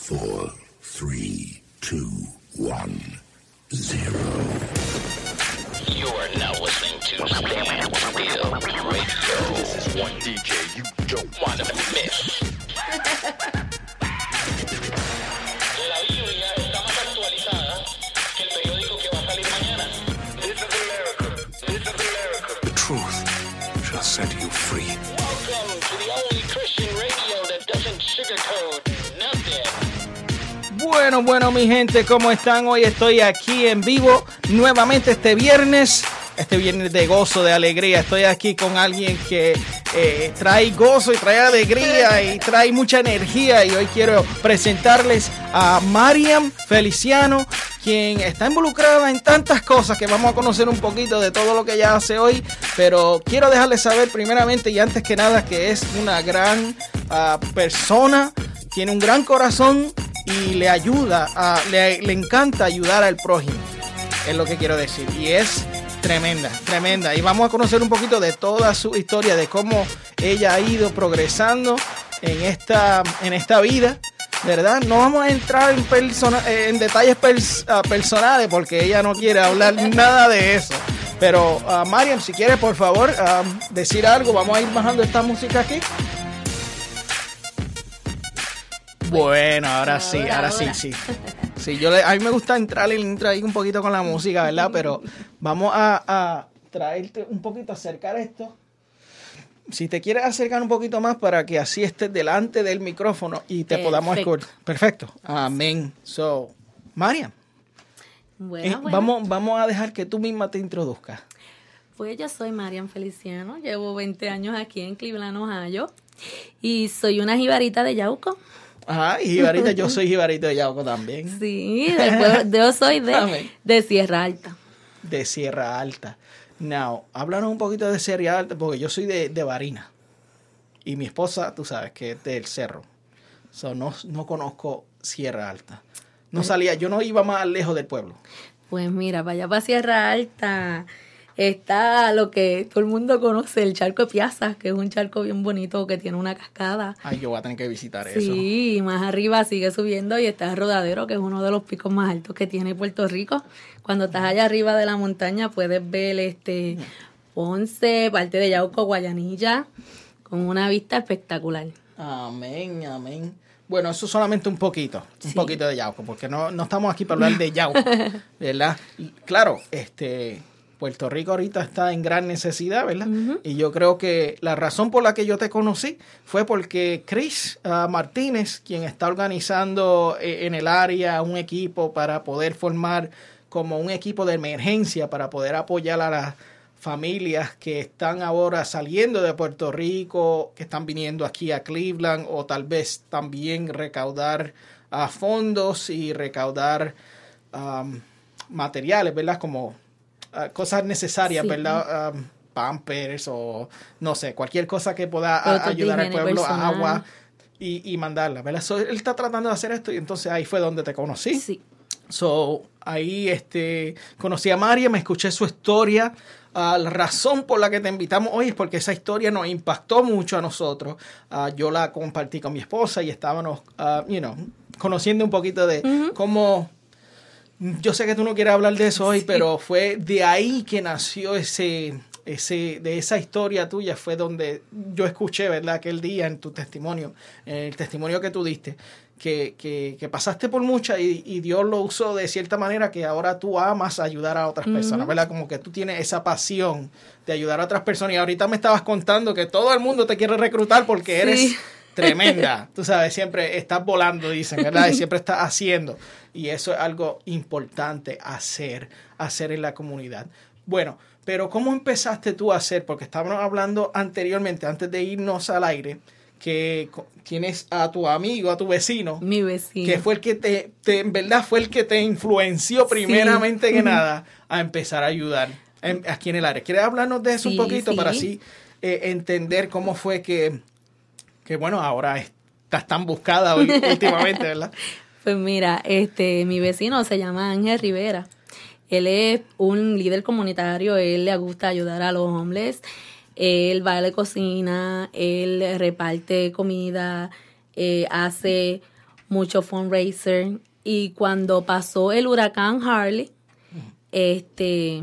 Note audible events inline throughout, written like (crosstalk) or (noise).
four, three, two, one, zero. You are now listening to Stand Still Radio. This is one DJ you don't Want to miss. Bueno, bueno, mi gente, ¿cómo están? Hoy estoy aquí en vivo nuevamente este viernes. Este viernes de gozo, de alegría. Estoy aquí con alguien que eh, trae gozo y trae alegría y trae mucha energía. Y hoy quiero presentarles a Mariam Feliciano, quien está involucrada en tantas cosas que vamos a conocer un poquito de todo lo que ella hace hoy. Pero quiero dejarles saber primeramente y antes que nada que es una gran ah, persona, tiene un gran corazón y le ayuda, a, le, le encanta ayudar al prójimo. Es lo que quiero decir. Y es tremenda, tremenda. Y vamos a conocer un poquito de toda su historia, de cómo ella ha ido progresando en esta, en esta vida. ¿Verdad? No vamos a entrar en, persona- en detalles pers- ah, personales porque ella no quiere hablar (laughs) nada de eso. Pero, ah, Mariam, si quieres, por favor, ah, decir algo. Vamos a ir bajando esta música aquí. Bueno, ahora sí, Ahora, sí, sí. Sí, yo le- a mí me gusta entrar en el intro ahí un poquito con la música, ¿verdad? Pero vamos a, a traerte un poquito, acercar esto. Si te quieres acercar un poquito más para que así estés delante del micrófono y te podamos escuchar. Perfecto. Amén. So, Mariam, Bueno, eh, bueno, vamos, vamos a dejar que tú misma te introduzcas. pues yo soy Marian Feliciano, llevo 20 años aquí en Cleveland, Ohio, y soy una jibarita de Yauco. Ajá, y Jibarita, yo soy Jibarito de Yauco también, Sí, pueblo- (laughs) yo soy de, de Sierra Alta. de Sierra Alta. Now, háblanos un poquito de Sierra Alta, porque yo soy de, de Barina. Y mi esposa, tú sabes, que es del cerro. So, no, no conozco Sierra Alta. No salía, yo no iba más lejos del pueblo. Pues mira, allá para Sierra Alta está lo que todo el mundo conoce, el charco de Piazza, que es un charco bien bonito que tiene una cascada. Ay, yo voy a tener que visitar eso. Sí, más arriba sigue subiendo y está Rodadero, que es uno de los picos más altos que tiene Puerto Rico. Cuando estás allá arriba de la montaña puedes ver este Ponce, parte de Yauco, Guayanilla, con una vista espectacular. Amén, amén. Bueno, eso solamente un poquito, un poquito de Yauco, porque no, no estamos aquí para hablar de Yauco, (laughs) ¿verdad? Claro, este, Puerto Rico ahorita está en gran necesidad, ¿verdad? Y yo creo que la razón por la que yo te conocí fue porque Chris ah, Martínez, quien está organizando eh, en el área un equipo para poder formar como un equipo de emergencia para poder apoyar a las familias que están ahora saliendo de Puerto Rico, que están viniendo aquí a Cleveland o tal vez también recaudar ah, fondos y recaudar am, materiales, ¿verdad? Como ah, cosas necesarias, Sí. ¿verdad? Am, pampers o no sé, cualquier cosa que pueda a- ayudar al pueblo, personal. agua y, y mandarla, ¿verdad? So, él está tratando de hacer esto y entonces ahí fue donde te conocí. Sí. So, ahí este, conocí a María, me escuché su historia. Ah, la razón por la que te invitamos hoy es porque esa historia nos impactó mucho a nosotros. Ah, yo la compartí con mi esposa y estábamos, ah, you know, conociendo un poquito de cómo... Yo sé que tú no quieres hablar de eso hoy, pero fue de ahí que nació ese, ese, de esa historia tuya, fue donde yo escuché, ¿verdad? Aquel día en tu testimonio, en el testimonio que tú diste, que, que, que pasaste por mucha y, y Dios lo usó de cierta manera que ahora tú amas ayudar a otras personas, ¿verdad? Como que tú tienes esa pasión de ayudar a otras personas y ahorita me estabas contando que todo el mundo te quiere reclutar porque Sí. eres tremenda. (laughs) Tú sabes, siempre estás volando, dicen, ¿verdad? Y siempre estás haciendo. Y eso es algo importante hacer, hacer en la comunidad. Bueno, pero ¿cómo empezaste tú a hacer? Porque estábamos hablando anteriormente, antes de irnos al aire, que tienes a tu amigo, a tu vecino, Mi vecino. que fue el que te, te- en verdad fue el que te influenció primeramente que nada a empezar a ayudar en- aquí en el área. ¿Quieres hablarnos de eso un poquito sí. para así eh, entender cómo fue que, que, bueno, ahora estás tan buscada hoy- (laughs) últimamente, ¿verdad? Pues mira, este, mi vecino se llama Ángel Rivera. Él es un líder comunitario, él le gusta ayudar a los hombres. Él va a la cocina, él reparte comida, eh, hace mucho fundraiser. Y cuando pasó el huracán Harley, este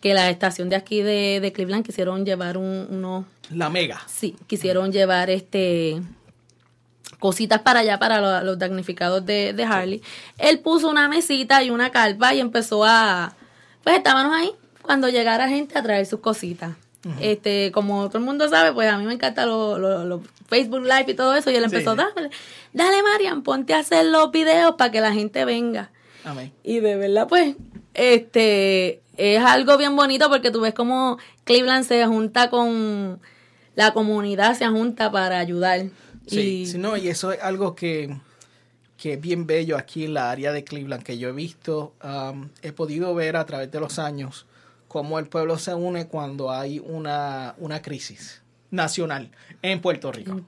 que la estación de aquí de, de Cleveland quisieron llevar un, unos La mega. Sí, quisieron llevar este cositas para allá para lo- los damnificados de, de Harley. Él puso una mesita y una carpa y empezó a pues estábamos ahí cuando llegara gente a traer sus cositas. Este, como todo el mundo sabe, pues a mí me encanta los lo, lo Facebook Live y todo eso. Y él empezó, Sí. dale, dale Marian, ponte a hacer los videos para que la gente venga. Amén. Y de verdad, pues, este, es algo bien bonito porque tú ves como Cleveland se junta con la comunidad, se junta para ayudar. Sí, y, sí, no, y eso es algo que, que es bien bello aquí en la área de Cleveland, que yo he visto, um, he podido ver a través de los años cómo el pueblo se une cuando hay una, una crisis nacional en Puerto Rico.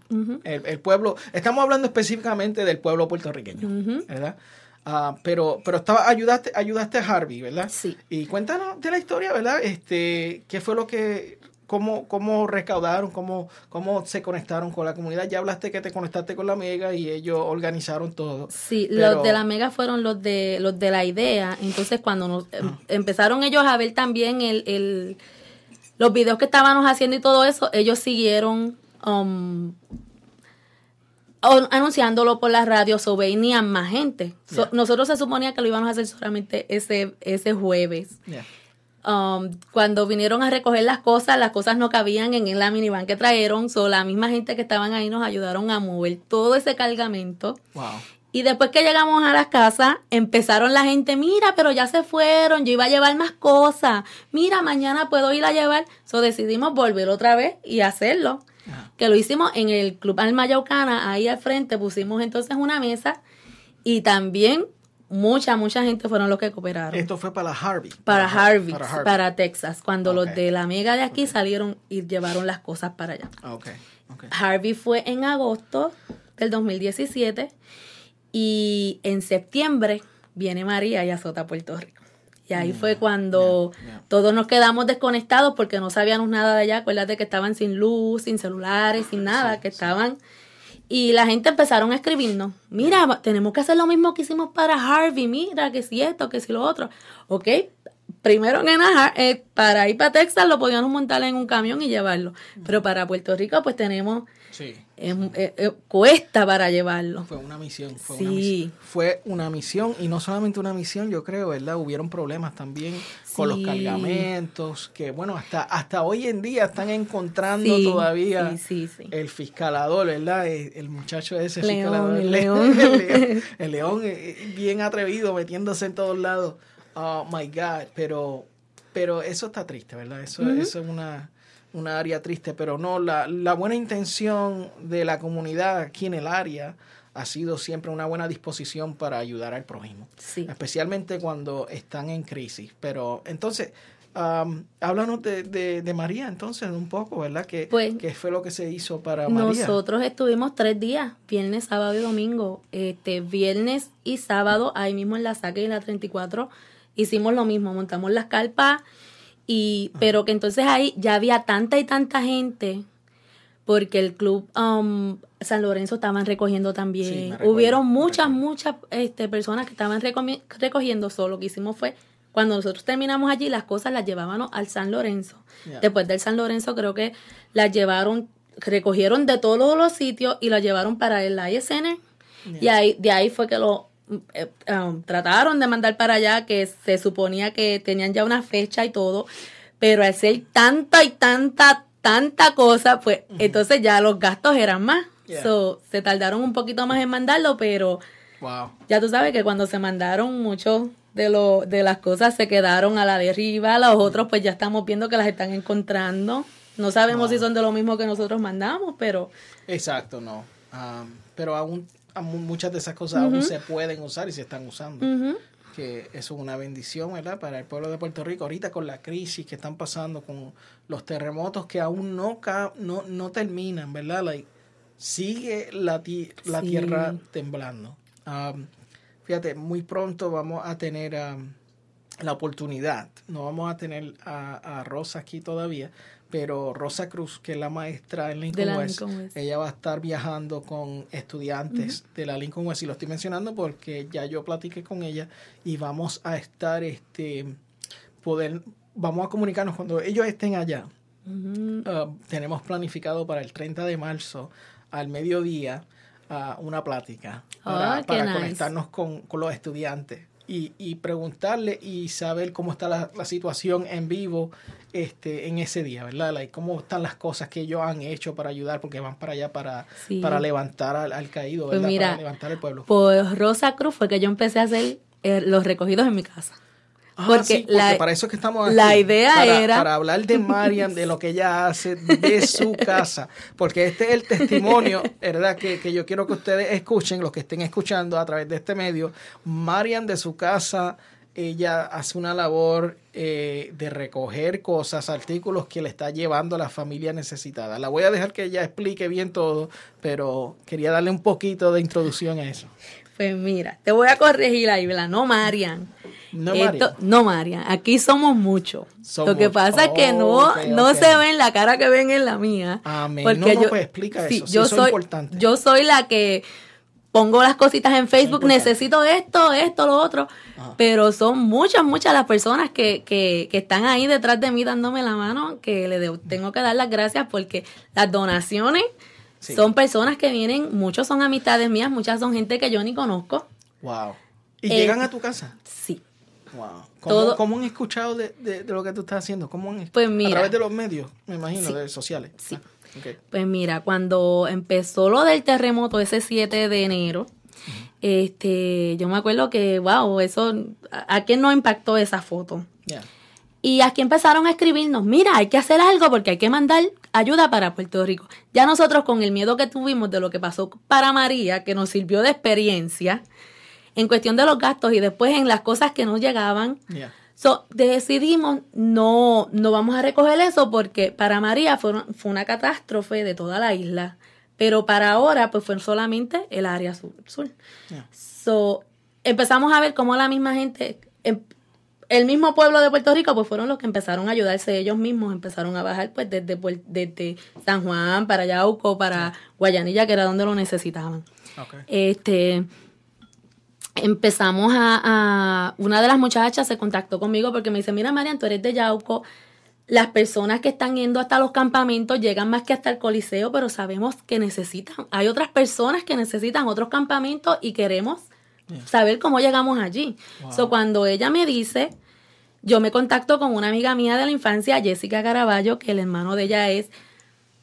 el, el pueblo, estamos hablando específicamente del pueblo puertorriqueño, ¿verdad? Ah, pero pero estaba ayudaste ayudaste a Harvey, ¿verdad? Sí. Y cuéntanos de la historia, ¿verdad? Este, ¿qué fue lo que cómo cómo recaudaron, cómo cómo se conectaron con la comunidad? Ya hablaste que te conectaste con la Mega y ellos organizaron todo. Sí, Pero- los de la Mega fueron los de los de la idea. Entonces, cuando nos em- empezaron ellos a ver también el, el- los videos que estábamos haciendo y todo eso, ellos siguieron um, anunciándolo por la radio, so venían más gente. So. Nosotros se suponía que lo íbamos a hacer solamente ese, ese jueves. Yeah. Um, cuando vinieron a recoger las cosas, las cosas no cabían en la minivan que trajeron, so la misma gente que estaban ahí nos ayudaron a mover todo ese cargamento. Wow. Y después que llegamos a las casas, empezaron la gente, mira, pero ya se fueron, yo iba a llevar más cosas, mira, mañana puedo ir a llevar. So decidimos volver otra vez y hacerlo. Ajá. Que lo hicimos en el Club Alma Yaucana, ahí al frente pusimos entonces una mesa y también mucha, mucha gente fueron los que cooperaron. Esto fue para Harvey. para Harvey, Para. Texas, cuando los de la mega de aquí salieron y llevaron las cosas para allá. Ah, Ok, ok. Harvey fue en agosto del 2017 y en septiembre viene María y azota Puerto Rico. Y ahí fue cuando yeah, yeah. todos nos quedamos desconectados porque no sabíamos nada de allá. Acuérdate que estaban sin luz, sin celulares, sin nada, que estaban... Y la gente empezaron a escribirnos, mira, tenemos que hacer lo mismo que hicimos para Harvey, mira, que si esto, que si lo otro. Ok, primero en Anaheim, eh, para ir para Texas lo podíamos montar en un camión y llevarlo. Pero para Puerto Rico pues tenemos Sí. es- es- cuesta para llevarlo. Fue una misión, fue una Sí. misión. Fue una misión y no solamente una misión, yo creo, ¿verdad? Hubieron problemas también con los cargamentos, que bueno, hasta hasta hoy en día están encontrando Sí, todavía el fiscalador, ¿verdad? El, el muchacho ese León, fiscalador. (laughs) el Le- león. el león, el león, eh, bien atrevido, metiéndose en todos lados. Oh my God, pero pero eso está triste, ¿verdad? Eso, eso es una, una área triste, pero no, la, la buena intención de la comunidad aquí en el área ha sido siempre una buena disposición para ayudar al prójimo, Sí. especialmente cuando están en crisis. Pero entonces, am, háblanos de, de, de María entonces un poco, ¿verdad? ¿Qué, Pues, qué fue lo que se hizo para María? Nosotros estuvimos tres días, viernes, sábado y domingo. Este, viernes y sábado, ahí mismo en la saque y en la 34, hicimos lo mismo, montamos las carpas, y, pero que entonces ahí ya había tanta y tanta gente, porque el club um, San Lorenzo estaban recogiendo también. recuerdo, Hubieron muchas, muchas este, personas que estaban recogiendo, solo lo que hicimos fue, cuando nosotros terminamos allí, las cosas las llevábamos al San Lorenzo. Después del San Lorenzo creo que las llevaron, recogieron de todos los sitios y las llevaron para el ISN. Y ahí, de ahí fue que lo eh, um, trataron de mandar para allá, que se suponía que tenían ya una fecha y todo, pero al ser tanta y tanta, tanta cosa, pues entonces ya los gastos eran más. Yeah. So, se tardaron un poquito más en mandarlo, pero Wow. ya tú sabes que cuando se mandaron muchos de lo, de las cosas se quedaron a la deriva, los otros pues ya estamos viendo que las están encontrando. No sabemos si son de lo mismo que nosotros mandamos, pero Exacto, no. Am, pero aún muchas de esas cosas aún se pueden usar y se están usando. que eso es una bendición, ¿verdad? Para el pueblo de Puerto Rico. Ahorita con la crisis que están pasando, con los terremotos que aún no ca- no, no terminan, ¿verdad? Like, sigue la, ti- la Sí. tierra temblando. Um, fíjate, muy pronto vamos a tener um, la oportunidad, no vamos a tener a, a Rosa aquí todavía, pero Rosa Cruz, que es la maestra en Lincoln, West, Lincoln West. ella va a estar viajando con estudiantes de la Lincoln West y lo estoy mencionando porque ya yo platiqué con ella y vamos a estar, este, poder, vamos a comunicarnos cuando ellos estén allá. Uh, tenemos planificado para el 30 de marzo al mediodía uh, una plática para, Ah, para nice. conectarnos con, con los estudiantes y, y preguntarle y saber cómo está la, la situación en vivo este en ese día, ¿verdad? Like, cómo están las cosas que ellos han hecho para ayudar porque van para allá para, Sí. para levantar al, al caído, Pues ¿verdad? mira, para levantar el pueblo. Por Rosa Cruz fue que yo empecé a hacer eh, los recogidos en mi casa. Ah, porque sí, porque la- para eso es que estamos aquí. la idea para, era- Para hablar de Marian, de lo que ella hace de su (laughs) casa. Porque este es el testimonio, ¿verdad? Que, que yo quiero que ustedes escuchen, los que estén escuchando a través de este medio. Marian de su casa, ella hace una labor eh, de recoger cosas, artículos que le está llevando a la familia necesitada. La voy a dejar que ella explique bien todo, pero quería darle un poquito de introducción a eso. Pues mira, te voy a corregir ahí, ¿verdad? No Marian. No, Esto- Marian. no, Marian. Aquí somos muchos. Lo que pasa es que no, no se ven la cara que ven en la mía. Amén. Porque No, no, yo, pues explica sí, eso, sí, yo soy, importante. Yo soy la que pongo las cositas en Facebook, necesito esto, esto, lo otro. Ajá. Pero son muchas, muchas las personas que, que, que están ahí detrás de mí dándome la mano, que le tengo que dar las gracias porque las donaciones Sí. son personas que vienen, muchos son amistades mías, muchas son gente que yo ni conozco. Wow. ¿Y Eh, llegan a tu casa? Sí. Wow. ¿Cómo, Todo- cómo han escuchado de, de- de lo que tú estás haciendo? ¿Cómo han, Pues A mira. través de los medios, me imagino, Sí. de sociales. Sí. Ah. Pues mira, cuando empezó lo del terremoto ese 7 de enero, este, yo me acuerdo que, wow, eso, ¿a, a quién no impactó esa foto? Ya. Y aquí empezaron a escribirnos, mira, hay que hacer algo porque hay que mandar ayuda para Puerto Rico. Ya nosotros con el miedo que tuvimos de lo que pasó para María, que nos sirvió de experiencia, en cuestión de los gastos y después en las cosas que nos llegaban. So, decidimos no, no vamos a recoger eso porque para María fue una, fue una catástrofe de toda la isla, pero para ahora pues fue solamente el área sur. So, empezamos a ver cómo la misma gente, em- el mismo pueblo de Puerto Rico pues fueron los que empezaron a ayudarse ellos mismos, empezaron a bajar pues desde, San Juan para Yauco, para Guayanilla, que era donde lo necesitaban. Este empezamos a, a- una de las muchachas se contactó conmigo porque me dice mira Marian tú eres de Yauco. Las personas que están yendo hasta los campamentos llegan más que hasta el coliseo pero sabemos que necesitan hay otras personas que necesitan otros campamentos y queremos saber cómo llegamos allí so cuando ella me dice yo me contacto con una amiga mía de la infancia Jessica Caraballo que el hermano de ella es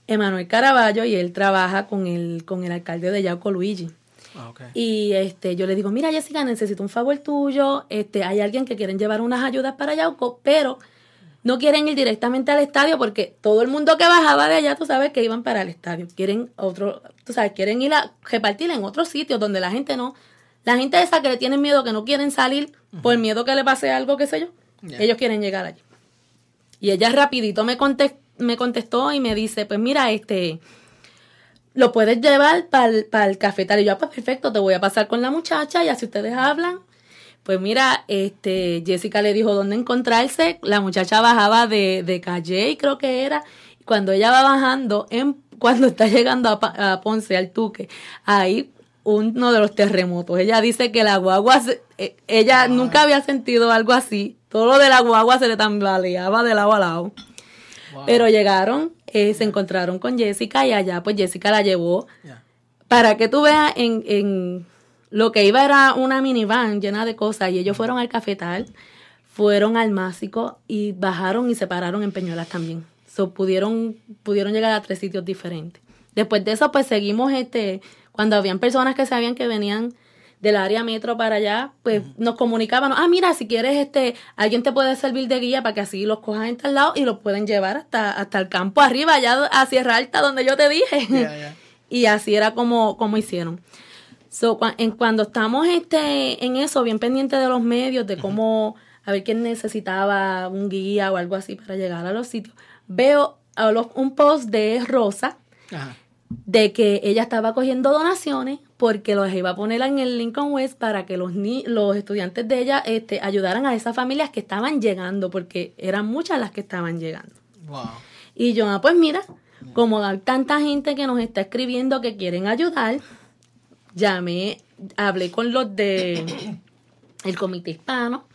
Emanuel Caraballo y él trabaja con el con el alcalde de Yauco Luigi Ah, y este, yo le digo, mira Jessica, necesito un favor tuyo, este, hay alguien que quieren llevar unas ayudas para Yauco, pero no quieren ir directamente al estadio porque todo el mundo que bajaba de allá, tú sabes que iban para el estadio. Quieren otro, tú sabes, quieren ir a repartir en otros sitios donde la gente no, la gente esa que le tienen miedo, que no quieren salir por miedo que le pase algo, qué sé yo, ellos quieren llegar allí. Y ella rapidito me contestó y me dice, pues mira, este, lo puedes llevar para el cafetal. Y yo, ah, pues perfecto, te voy a pasar con la muchacha y así ustedes hablan. Pues mira, este, Jessica le dijo dónde encontrarse. La muchacha bajaba de, de Calle, creo que era. Y cuando ella va bajando, en, (laughs) cuando está llegando a, a Ponce, al Tuque, ahí uno de los terremotos. Ella dice que la guagua, se- eh, ella nunca había sentido algo así. Todo lo de la guagua se le tambaleaba de lado a lado. Wow. Pero llegaron, eh, se encontraron con Jessica y allá pues Jessica la llevó. Para que tú veas, en, en lo que iba era una minivan llena de cosas y ellos fueron al cafetal, fueron al Másico y bajaron y se pararon en Peñuelas también. So, pudieron, pudieron llegar a tres sitios diferentes. Después de eso, pues seguimos, este, cuando habían personas que sabían que venían del área metro para allá, pues nos comunicaban, ah, mira, si quieres, este, alguien te puede servir de guía para que así los cojas en tal lado y los pueden llevar hasta, hasta el campo arriba, allá a Sierra Alta, donde yo te dije. (laughs) Y así era como, como hicieron. So, en, cuando estamos este, en eso, bien pendientes de los medios, de cómo, a ver quién necesitaba un guía o algo así para llegar a los sitios, veo a los- un post de Rosa Ajá. De que ella estaba cogiendo donaciones porque los iba a poner en el Lincoln West para que los, ni los estudiantes de ella este, ayudaran a esas familias que estaban llegando, porque eran muchas las que estaban llegando. Wow. Y yo, ah, pues mira, como hay tanta gente que nos está escribiendo que quieren ayudar, llamé, hablé con los de el comité hispano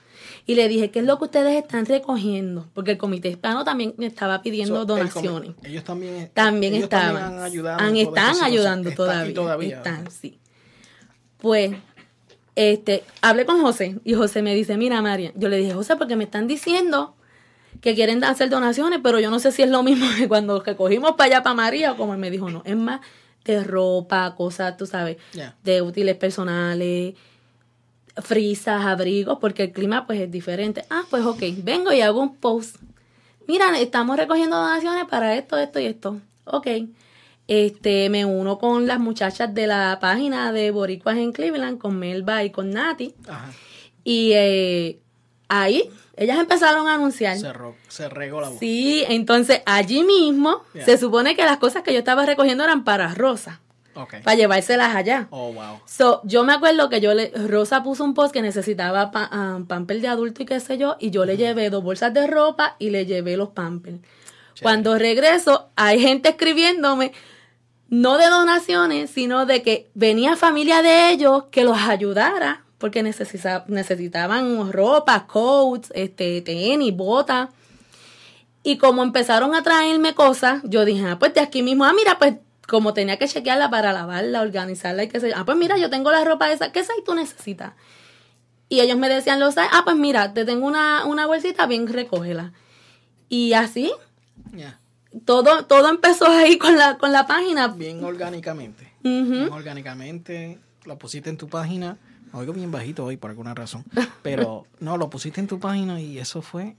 y le dije, ¿qué es lo que ustedes están recogiendo? Porque el comité hispano también me estaba pidiendo So, donaciones. ellos también, También ellos estaban. han ayudado han- están ayudando todavía. Están, sí. Pues, este, hablé con José y José me dice, mira María, yo le dije, José, porque me están diciendo que quieren hacer donaciones, pero yo no sé si es lo mismo (laughs) que cuando recogimos para allá para María, o como él me dijo, no, es más de ropa, cosas, tú sabes, de útiles personales, frisas, abrigos, porque el clima pues es diferente. Ah, pues ok, vengo y hago un post. Mira, estamos recogiendo donaciones para esto, esto y esto. Ok. Este, me uno con las muchachas de la página de Boricuas en Cleveland, con Melba y con Nati. Ajá. Y eh, ahí, ellas empezaron a anunciar. Se, ro- se regó la voz. Sí, entonces allí mismo Yeah. se supone que las cosas que yo estaba recogiendo eran para Rosa, Ok. para llevárselas allá. Oh, wow. So, yo me acuerdo que yo le, Rosa puso un post que necesitaba pa, ah, pamper de adulto y qué sé yo, y yo le llevé dos bolsas de ropa y le llevé los pampers. Cuando regreso, hay gente escribiéndome, no de donaciones, sino de que venía familia de ellos que los ayudara, porque necesita- necesitaban ropa, coats, este, tenis, botas. Y como empezaron a traerme cosas, yo dije, ah, pues de aquí mismo, ah, mira, pues como tenía que chequearla para lavarla, organizarla y qué sé yo, ah, pues mira, yo tengo la ropa esa, ¿qué size tú necesitas? Y ellos me decían los size, ah, pues mira, te tengo una, una bolsita, bien, recógela. Y así, todo, todo empezó ahí con la, con la página. Bien orgánicamente. Bien orgánicamente. Lo pusiste en tu página. Me oigo bien bajito hoy por alguna razón. Pero no, lo pusiste en tu página y eso fue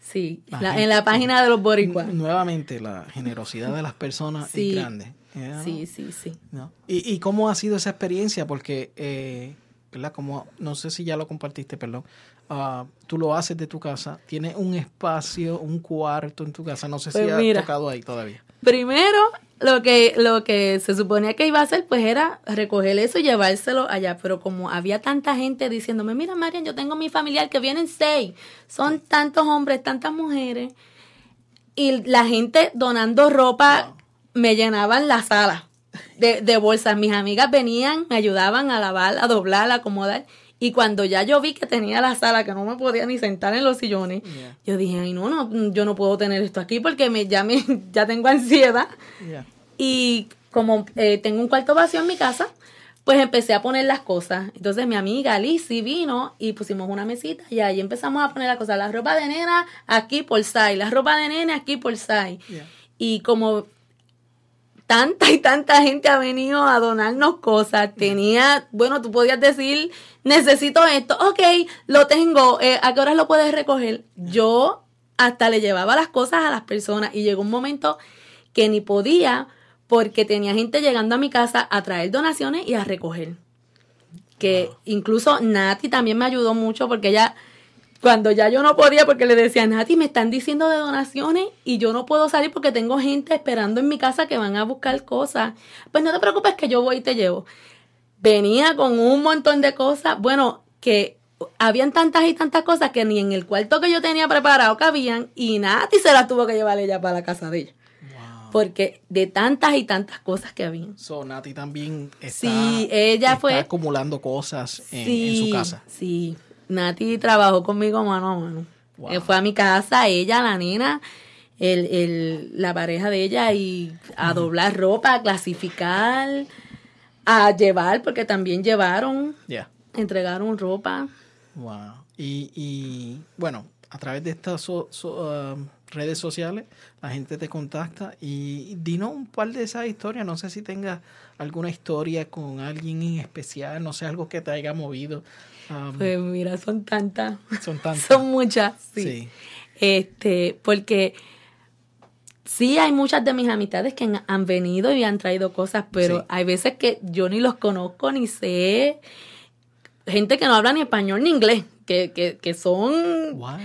Sí, La en la página de los boricuas. nuevamente la generosidad de las personas Sí. es grande. Ya, Sí, sí, sí. ¿no? ¿Y, ¿Y cómo ha sido esa experiencia? Porque, eh, ¿verdad? Como, no sé si ya lo compartiste, perdón. Ah, tú lo haces de tu casa, tienes un espacio, un cuarto en tu casa. No sé si Pues has mira. tocado ahí todavía. Primero, lo que, lo que se suponía que iba a hacer, pues era recoger eso y llevárselo allá. Pero como había tanta gente diciéndome, mira, Marian, yo tengo mi familiar que vienen seis. Son tantos hombres, tantas mujeres. Y la gente donando ropa me llenaban la sala de, de bolsas. Mis amigas venían, me ayudaban a lavar, a doblar, a acomodar. Y cuando ya yo vi que tenía la sala, que no me podía ni sentar en los sillones, Yeah. yo dije, ay, no, no, yo no puedo tener esto aquí porque me, ya, me, (laughs) ya tengo ansiedad. Y como eh, tengo un cuarto vacío en mi casa, pues empecé a poner las cosas. Entonces mi amiga Lizzy vino y pusimos una mesita y ahí empezamos a poner las cosas. La ropa de nena aquí por size, la ropa de nene aquí por. Yeah. Y como tanta y tanta gente ha venido a donarnos cosas, tenía, bueno, tú podías decir, necesito esto, ok, lo tengo, eh, ¿a qué horas lo puedes recoger? Yo hasta le llevaba las cosas a las personas y llegó un momento que ni podía porque tenía gente llegando a mi casa a traer donaciones y a recoger. Que incluso Nati también me ayudó mucho porque ella, cuando ya yo no podía, porque le decía, Nati, me están diciendo de donaciones y yo no puedo salir porque tengo gente esperando en mi casa que van a buscar cosas. Pues no te preocupes que yo voy y te llevo. Venía con un montón de cosas, bueno, que habían tantas y tantas cosas que ni en el cuarto que yo tenía preparado cabían y Nati se las tuvo que llevar ella para la casa de ella. Wow. Porque de tantas y tantas cosas que habían. So, Nati también está, Sí, ella está fue- acumulando cosas en, su casa. Sí, Nati trabajó conmigo mano a mano. Wow. Eh, Fue a mi casa, ella, la nena, el, el, la pareja de ella, y a doblar ropa, a clasificar, a llevar, porque también llevaron, entregaron ropa. Wow. Y, y, bueno, a través de estas so- so- um, redes sociales, la gente te contacta y dinos un par de esas historias. No sé si tengas alguna historia con alguien en especial, no sé, algo que te haya movido. Um, Pues mira, son tantas, son tantas. (laughs) son muchas, sí. Sí. Este, porque sí hay muchas de mis amistades que han, han venido y han traído cosas, pero Sí. hay veces que yo ni los conozco ni sé. Gente que no habla ni español ni inglés, que, que, que son, What?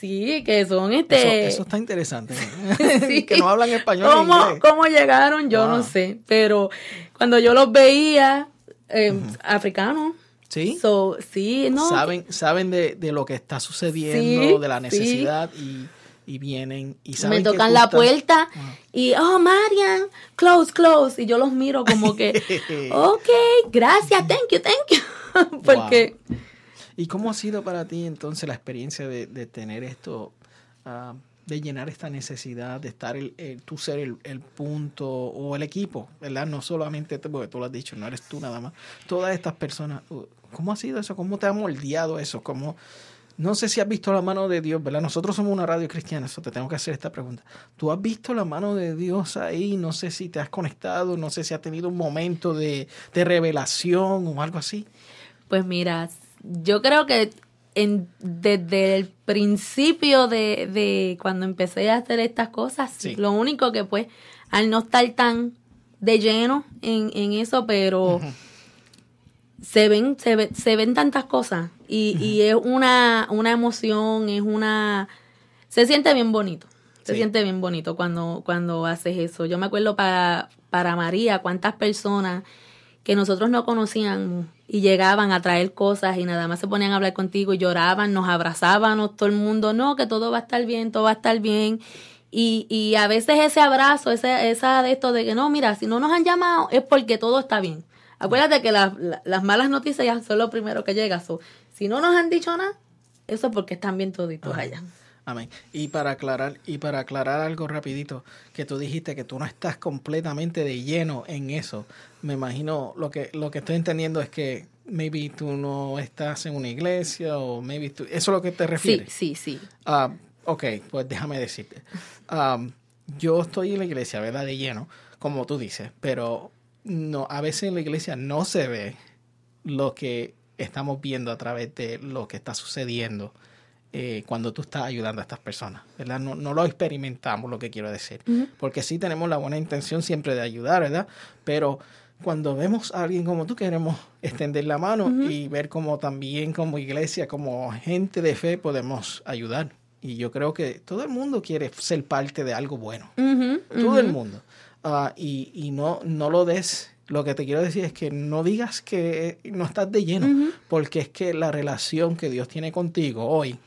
Sí, que son este... eso está interesante. (laughs) Sí. (laughs) que no hablan español ni ¿Cómo, inglés. cómo llegaron? Yo no sé, pero cuando yo los veía, eh, africanos, Sí. so, sí, no, saben saben de, de lo que está sucediendo, Sí, de la sí. necesidad y, y vienen y saben Me tocan la puerta y, oh, Marian, close, close. Y yo los miro como que, (laughs) ok, gracias, thank you, thank you. Porque, ¿Y cómo ha sido para ti entonces la experiencia de, de tener esto, ah, de llenar esta necesidad, de estar el, el- tú ser el, el punto o el equipo, ¿verdad? No solamente porque tú lo has dicho, no eres tú nada más. Todas estas personas, uh, ¿cómo ha sido eso? ¿Cómo te ha moldeado eso? ¿Cómo, no sé si has visto la mano de Dios, ¿verdad? Nosotros somos una radio cristiana, eso te tengo que hacer esta pregunta. ¿Tú has visto la mano de Dios ahí? No sé si te has conectado, no sé si has tenido un momento de, de revelación o algo así. pues mira, yo creo que en, desde el principio de, de cuando empecé a hacer estas cosas, Sí. lo único que pues, al no estar tan de lleno en, en eso, pero se ven, se, ve- se ven tantas cosas y, y es una, una emoción, es una... Se siente bien bonito. Se Sí. siente bien bonito cuando, cuando haces eso. Yo me acuerdo para, para María, cuántas personas que nosotros no conocíamos y llegaban a traer cosas y nada más se ponían a hablar contigo y lloraban, nos abrazábamos, todo el mundo, no, que todo va a estar bien, todo va a estar bien. Y, y a veces ese abrazo, ese, esa de esto de que no, mira, si no nos han llamado es porque todo está bien. Acuérdate que las- la- las malas noticias ya son lo primero que llega. So, si no nos han dicho nada, eso es porque están bien toditos allá. Amén. Y para aclarar, y para aclarar algo rapidito, que tú dijiste que tú no estás completamente de lleno en eso. Me imagino lo que lo que estoy entendiendo es que maybe tú no estás en una iglesia o maybe tú, eso es lo que te Sí, refieres. sí, sí. Ah, ok, pues déjame decirte. Am, yo estoy en la iglesia, ¿verdad? De lleno, como tú dices, pero no, a veces en la iglesia no se ve lo que estamos viendo a través de lo que está sucediendo eh, cuando tú estás ayudando a estas personas, ¿verdad? No, no lo experimentamos, lo que quiero decir, porque sí tenemos la buena intención siempre de ayudar, ¿verdad? Pero cuando vemos a alguien como tú, queremos extender la mano y ver cómo también como iglesia, como gente de fe, podemos ayudar. Y yo creo que todo el mundo quiere ser parte de algo bueno. Todo el mundo. Ah, y y no, no lo des. Lo que te quiero decir es que no digas que no estás de lleno, porque es que la relación que Dios tiene contigo hoy,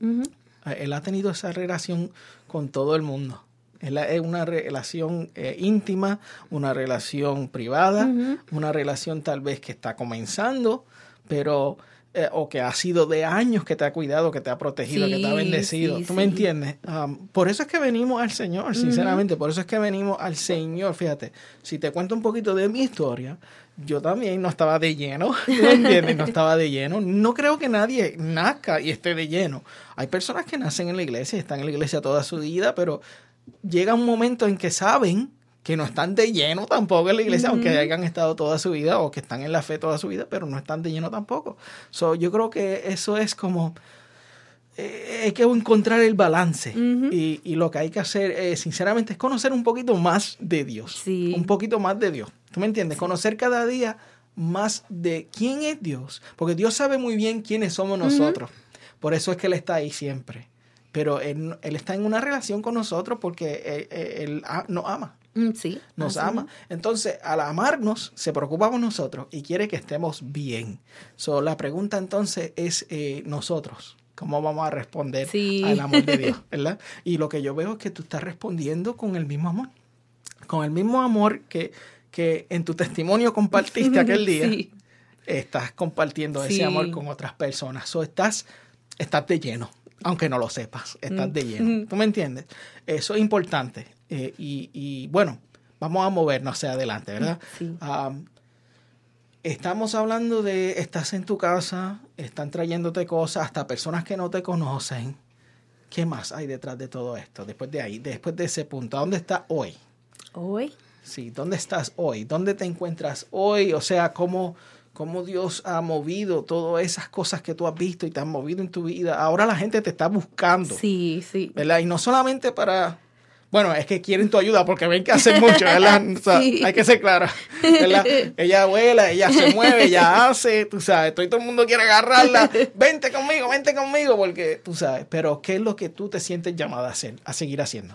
eh, Él ha tenido esa relación con todo el mundo. Es una relación eh, íntima, una relación privada, una relación tal vez que está comenzando, pero eh, o que ha sido de años que te ha cuidado, que te ha protegido, que te ha bendecido. sí, ¿Tú me entiendes? Um, por eso es que venimos al Señor, sinceramente, por eso es que venimos al Señor. Fíjate, si te cuento un poquito de mi historia, yo también no estaba de lleno, (laughs) ¿tú me entiendes? No estaba de lleno. No creo que nadie nazca y esté de lleno. Hay personas que nacen en la iglesia y están en la iglesia toda su vida, pero llega un momento en que saben que no están de lleno tampoco en la iglesia, aunque hayan estado toda su vida o que están en la fe toda su vida, pero no están de lleno tampoco. So, yo creo que eso es como eh, hay que encontrar el balance y, y lo que hay que hacer, eh, sinceramente, es conocer un poquito más de Dios. Sí. Un poquito más de Dios. ¿Tú me entiendes? Conocer cada día más de quién es Dios. Porque Dios sabe muy bien quiénes somos nosotros. Por eso es que Él está ahí siempre. Pero Él, él está en una relación con nosotros porque Él, Él- nos ama Mm, Sí. nos ama. Entonces, al amarnos, se preocupa por nosotros y quiere que estemos bien. So, la pregunta entonces es eh, nosotros. ¿Cómo vamos a responder Sí. al amor de Dios? (laughs) ¿verdad? Y lo que yo veo es que tú estás respondiendo con el mismo amor. Con el mismo amor que, que en tu testimonio compartiste (laughs) aquel día. Sí. Estás compartiendo ese amor con otras personas. So, estás, estás de lleno, aunque no lo sepas. Estás de lleno. ¿Tú me entiendes? Eso es importante. Eh, y, y, bueno, vamos a movernos hacia adelante, ¿verdad? Sí. Am, estamos hablando de, estás en tu casa, están trayéndote cosas, hasta personas que no te conocen. ¿Qué más hay detrás de todo esto? Después de ahí, después de ese punto, ¿a dónde estás hoy? Hoy. Sí, ¿dónde estás hoy? ¿Dónde te encuentras hoy? O sea, ¿cómo, cómo Dios ha movido todas esas cosas que tú has visto y te han movido en tu vida? Ahora la gente te está buscando, Sí, sí. ¿verdad? Y no solamente para... Bueno, es que quieren tu ayuda porque ven que hacen mucho, ¿verdad? (laughs) O sea, Sí. Hay que ser claro, ¿verdad? Ella vuela, ella se (laughs) mueve, ella hace, tú sabes, todo, todo el mundo quiere agarrarla, vente conmigo, vente conmigo, porque tú sabes, pero ¿qué es lo que tú te sientes llamada a hacer, a seguir haciendo?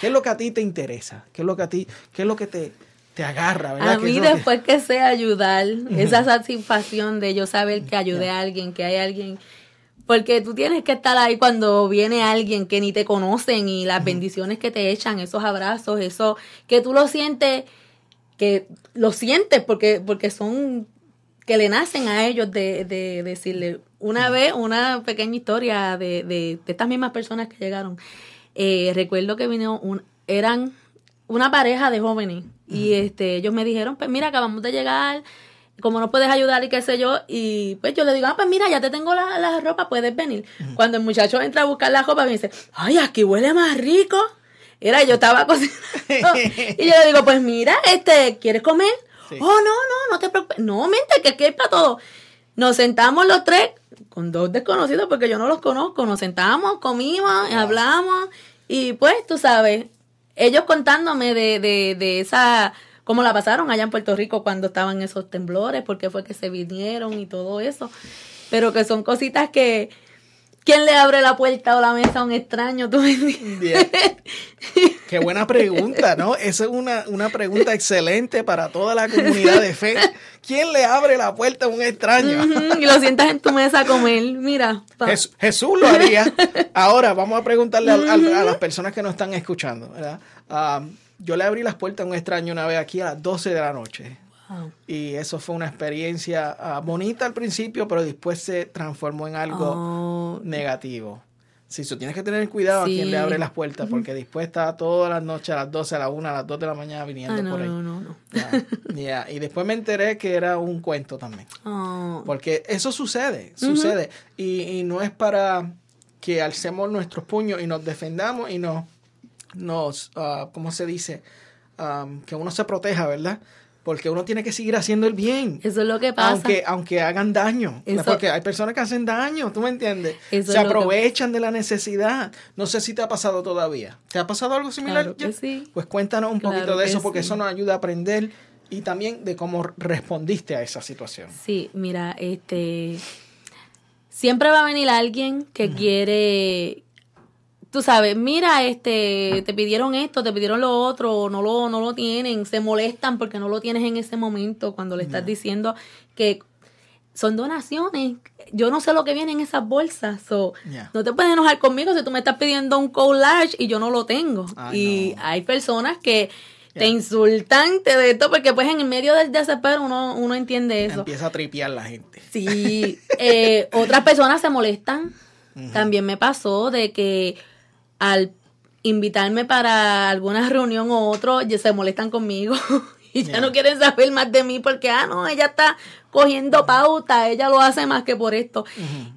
¿Qué es lo que a ti te interesa? ¿Qué es lo que a ti, qué es lo que te, te agarra, verdad? A ¿Qué mí es lo que- después que sé ayudar, esa satisfacción de yo saber que ayudé a alguien, que hay alguien, Porque tú tienes que estar ahí cuando viene alguien que ni te conocen y las bendiciones que te echan, esos abrazos, eso, que tú lo sientes, que lo sientes porque, porque son, que le nacen a ellos de, de decirle. Una vez, una pequeña historia de, de, de estas mismas personas que llegaron. Eh, recuerdo que vino un, eran una pareja de jóvenes y este ellos me dijeron, pues mira, acabamos de llegar, como nos puedes ayudar y qué sé yo, y pues yo le digo, ah, pues mira, ya te tengo la, la ropa, puedes venir. Cuando el muchacho entra a buscar la ropa, me dice, ay, aquí huele más rico. Era, yo estaba (laughs) cocinando. y yo le digo, pues mira, este, ¿quieres comer? Sí. Oh, no, no, no te preocupes. No, mente, que aquí hay para todo. Nos sentamos los tres, con dos desconocidos, porque yo no los conozco. Nos sentamos, comimos, hablamos, y pues, tú sabes, ellos contándome de, de, de esa, cómo la pasaron allá en Puerto Rico cuando estaban esos temblores, por qué fue que se vinieron y todo eso. Pero que son cositas que, ¿quién le abre la puerta o la mesa a un extraño? ¿Tú me. (laughs) Qué buena pregunta, ¿no? Esa es una, una pregunta excelente para toda la comunidad de fe. ¿Quién le abre la puerta a un extraño? Y lo sientas en tu mesa a comer. Mira, Jes- Jesús lo haría. Ahora vamos a preguntarle a, a- a las personas que nos están escuchando. ¿verdad? Ah, yo le abrí las puertas a un extraño una vez aquí a las 12 de la noche. Wow. Y eso fue una experiencia ah, bonita al principio, pero después se transformó en algo Oh, negativo. Sí, eso tienes que tener cuidado Sí. a quien le abre las puertas, porque después está todas las noches a las 12, a las 1, a las 2 de la mañana viniendo ah, no, por ahí. no, no, no. Ya. Y después me enteré que era un cuento también. Oh, Porque eso sucede, sucede. y, y no es para que alcemos nuestros puños y nos defendamos y nos, nos ah, ¿cómo se dice? Am, que uno se proteja, ¿verdad? Porque uno tiene que seguir haciendo el bien. eso es lo que pasa. Aunque, aunque hagan daño. Eso- Porque hay personas que hacen daño, ¿tú me entiendes? Se que- aprovechan de la necesidad. No sé si te ha pasado todavía. ¿Te ha pasado algo similar? Claro que Jeff? sí. Pues cuéntanos un Claro poquito de eso, porque sí. eso nos ayuda a aprender y también de cómo respondiste a esa situación. Sí, mira, este siempre va a venir alguien que quiere tú sabes, mira, este te pidieron esto, te pidieron lo otro, no lo no lo tienen, se molestan porque no lo tienes en ese momento cuando le estás diciendo que son donaciones. Yo no sé lo que viene en esas bolsas. So. No te puedes enojar conmigo si tú me estás pidiendo un collage y yo no lo tengo. Ay, y no. hay personas que te insultan te de esto porque pues en el medio del desespero uno, uno entiende eso. Empieza a tripear la gente. Sí, eh, otras personas se molestan. También me pasó de que al invitarme para alguna reunión o otro, ya se molestan conmigo (laughs) y ya no quieren saber más de mí porque, ah, no, ella está cogiendo pauta, ella lo hace más que por esto.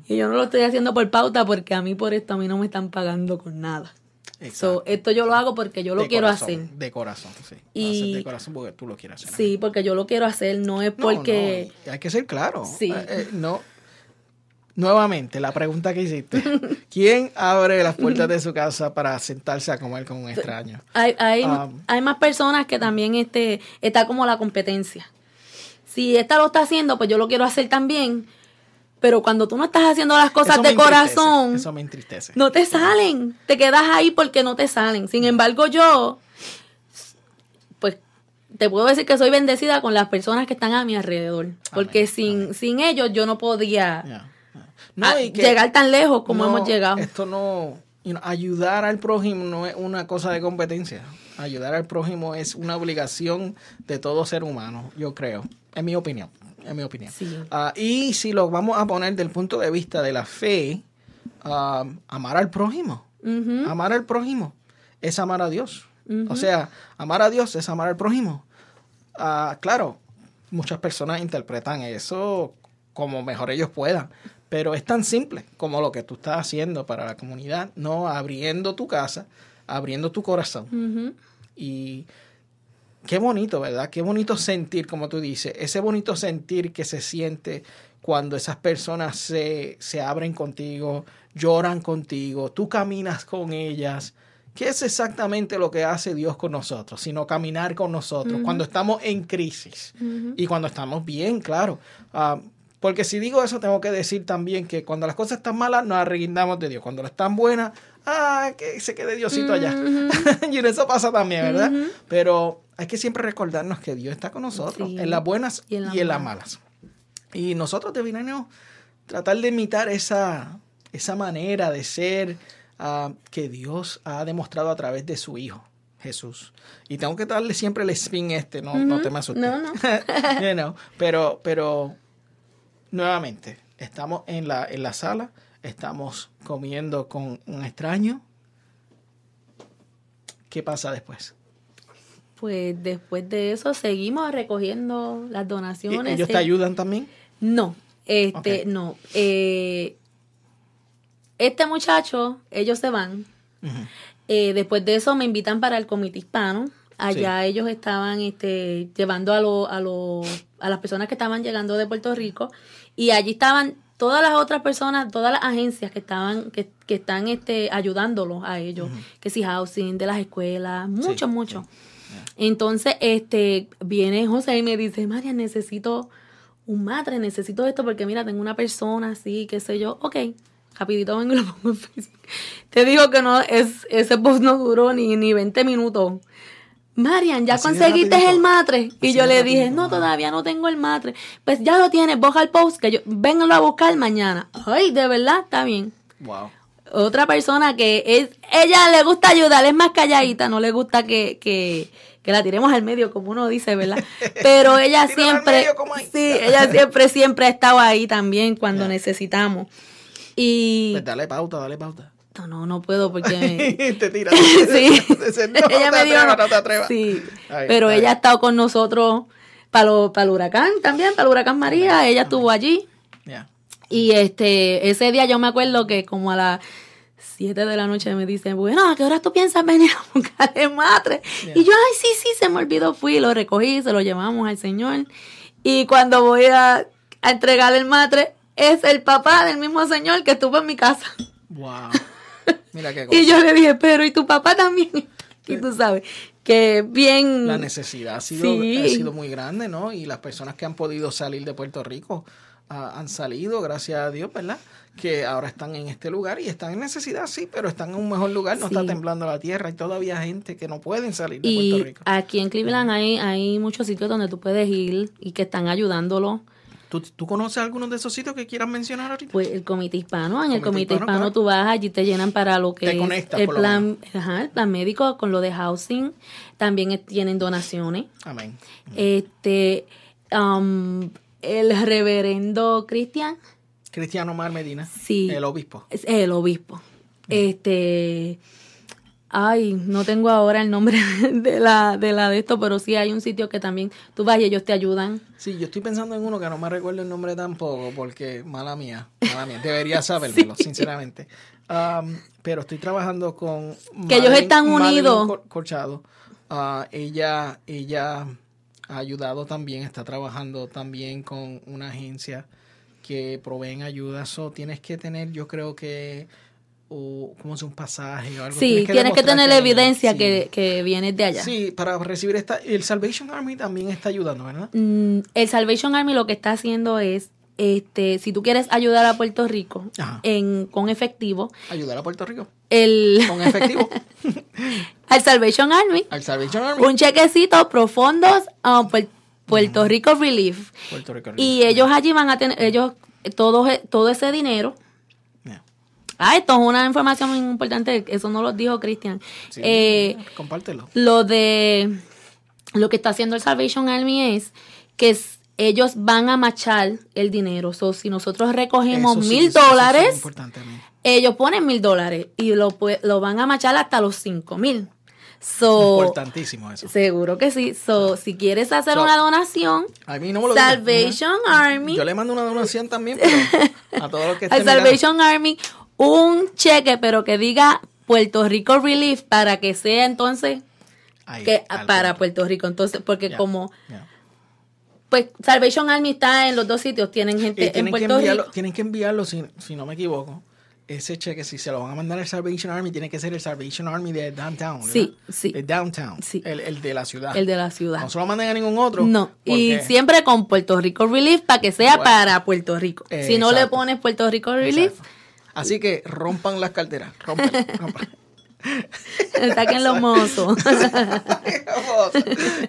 Y yo no lo estoy haciendo por pauta porque a mí por esto a mí no me están pagando con nada. So, esto yo lo hago porque yo lo De quiero corazón, hacer. De corazón, sí. Y- de corazón porque tú lo quieres hacer. Sí, porque yo lo quiero hacer, no es porque... no, hay que ser claro. Sí. Eh, eh, no. Nuevamente, la pregunta que hiciste. (laughs) ¿Quién abre las puertas de su casa para sentarse a comer con un extraño? Hay, hay, Ah. hay más personas que también este, está como la competencia. Si esta lo está haciendo, pues yo lo quiero hacer también. Pero cuando tú no estás haciendo las cosas de corazón, Eso me entristece. no te salen. Te quedas ahí porque no te salen. Sin embargo, yo, pues, te puedo decir que soy bendecida con las personas que están a mi alrededor. Porque Amén, sin, sin ellos yo no podía ah, y que- llegar tan lejos como no, hemos llegado. Esto no. you know, ayudar al prójimo no es una cosa de competencia. Ayudar al prójimo es una obligación de todo ser humano, yo creo. En mi opinión. En mi opinión. Sí. Ah, y si lo vamos a poner del punto de vista de la fe, ah, amar al prójimo. Amar al prójimo es amar a Dios. O sea, amar a Dios es amar al prójimo. Ah, claro, muchas personas interpretan eso como mejor ellos puedan, pero es tan simple como lo que tú estás haciendo para la comunidad, no abriendo tu casa, abriendo tu corazón. Y qué bonito, ¿verdad? Qué bonito sentir, como tú dices, ese bonito sentir que se siente cuando esas personas se, se abren contigo, lloran contigo, tú caminas con ellas. ¿Qué es exactamente lo que hace Dios con nosotros? Sino caminar con nosotros cuando estamos en crisis y cuando estamos bien, claro. Ah, porque si digo eso, tengo que decir también que cuando las cosas están malas, nos arreguindamos de Dios. Cuando las están buenas, ah, que se quede Diosito allá. (laughs) y eso pasa también, ¿verdad? Pero hay que siempre recordarnos que Dios está con nosotros, Sí. en las buenas y Y en, las las malas. Y nosotros deberíamos tratar de imitar esa, esa manera de ser ah, que Dios ha demostrado a través de su Hijo, Jesús. Y tengo que darle siempre el spin este, no, no te me asustes. No, no. (laughs) You know, pero, pero nuevamente, estamos en la, en la sala, estamos comiendo con un extraño. ¿Qué pasa después? Pues después de eso seguimos recogiendo las ¿Y- donaciones. ¿Ellos te Eh, ayudan también? No, este, no. Eh, este muchacho, ellos se van. Eh, después de eso me invitan para el comité hispano. Allá ellos estaban este, llevando a, lo- a, lo- a las personas que estaban llegando de Puerto Rico y allí estaban todas las otras personas, todas las agencias que estaban que, que están este, ayudándolos a ellos, que si housing, de las escuelas, mucho, Sí, mucho. Entonces, este, viene José y me dice, María, necesito un matre, necesito esto porque mira, tengo una persona así, qué sé yo. Ok, rapidito vengo y lo pongo en Facebook. Te digo que no, es, ese post no duró ni, ni 20 minutos. Marian, ¿ya Así conseguiste el matre? Y Así yo le dije, no, todavía no tengo el matre. Pues ya lo tienes, boja el post, que yo, vénganlo a buscar mañana. Ay, de verdad, está bien Wow. otra persona que es, ella le gusta ayudar, es más calladita, no le gusta que, que, que la tiremos al medio, como uno dice, ¿verdad? (laughs) Pero ella siempre, sí, ella siempre, siempre ha estado ahí también cuando necesitamos. Y Pues dale pauta, dale pauta. No, no, no puedo porque (laughs) te tira. (laughs) sí, (laughs) Dice, no, ella me dijo, no te atrevas. sí, Ahí, pero ahí. ella ha estado con nosotros para el huracán también, para el huracán María, ella estuvo allí. Y este, ese día yo me acuerdo que como a las 7 de la noche me dicen, bueno, ¿a qué hora tú piensas venir a buscar el matre? Y yo, ay, sí, sí, se me olvidó, fui, lo recogí, se lo llevamos al señor. Y cuando voy a, a entregar el matre, es el papá del mismo señor que estuvo en mi casa. Wow. Mira qué (laughs) cosa. Y yo le dije, pero ¿y tu papá también? (laughs) Y tú sabes, que bien... La necesidad ha sido, Sí. ha sido muy grande, ¿no? Y las personas que han podido salir de Puerto Rico ah, han salido, gracias a Dios, ¿verdad? Que ahora están en este lugar y están en necesidad, sí, pero están en un mejor lugar, no Sí. está temblando la tierra. Hay todavía gente que no pueden salir de Puerto Y Rico. aquí en Cleveland hay, hay muchos sitios donde tú puedes ir y que están ayudándolo. ¿Tú, tú conoces algunos de esos sitios que quieras mencionar ahorita? Pues el comité hispano, en el Comité comité hispano, hispano claro. tú vas, allí te llenan para lo que Te es conectas, el plan, ajá, el plan médico con lo de housing, también tienen donaciones. Amén. Este, um, el reverendo Cristian, Cristiano Mar Medina, Sí. el obispo. es el obispo. Este, ay, no tengo ahora el nombre (laughs) de la, de la de esto, pero sí hay un sitio que también tú vas y ellos te ayudan. Sí, yo estoy pensando en uno que no me recuerdo el nombre tampoco, porque mala mía, mala mía, debería (laughs) sabérmelo, sinceramente. Am, pero estoy trabajando con Que ellos están unidos. Cor- Corchado. Ah, ella, ella ha ayudado también, está trabajando también con una agencia que proveen ayuda. So, tienes que tener, yo creo que, o, como es un pasaje o algo. Sí, tienes que tener evidencia sí. que, que vienes de allá. Sí, para recibir esta. El Salvation Army también está ayudando, ¿verdad? Mm, el Salvation Army lo que está haciendo es, este, si tú quieres ayudar a Puerto Rico Ajá. en, con efectivo, Ayudar a Puerto Rico. el, (laughs) Con efectivo. al Salvation Army, Al Salvation Army. un chequecito profundos a Puer- Puerto Rico Relief. Puerto Rico. Y ellos allí van a tener, ellos, todo, todo ese dinero. Ah, esto es una información muy importante, eso no lo dijo Cristian. Sí, Eh, compártelo. lo de lo que está haciendo el Salvation Army es que ellos van a machar el dinero. So, si nosotros recogemos sí, mil eso- eso es dólares, ellos ponen mil dólares y lo, lo van a machar hasta los cinco mil. So, Importantísimo eso. seguro que sí. So, si quieres hacer So, una donación, A mí no me lo digas. Salvation. Army, Yo le mando una donación también, pero a todos los que (laughs) estén mirando. Salvation Army, un cheque, pero que diga Puerto Rico Relief para que sea entonces Ahí, que para punto. Puerto Rico. Entonces, porque como pues Salvation Army está en los dos sitios, tienen Y gente en que Puerto enviarlo, Rico. tienen que enviarlo, si, si no me equivoco. Ese cheque, si se lo van a mandar al Salvation Army, tiene que ser el Salvation Army de downtown. ¿verdad? Sí, sí. De downtown. Sí. El, el de la ciudad. El de la ciudad. No se lo manden a ningún otro. No, y siempre con Puerto Rico Relief para que sea Bueno. para Puerto Rico. Si no le pones Puerto Rico Relief, Exacto. Así que rompan las carteras. Rompan, rompan. (laughs) saquen los mozos. (laughs)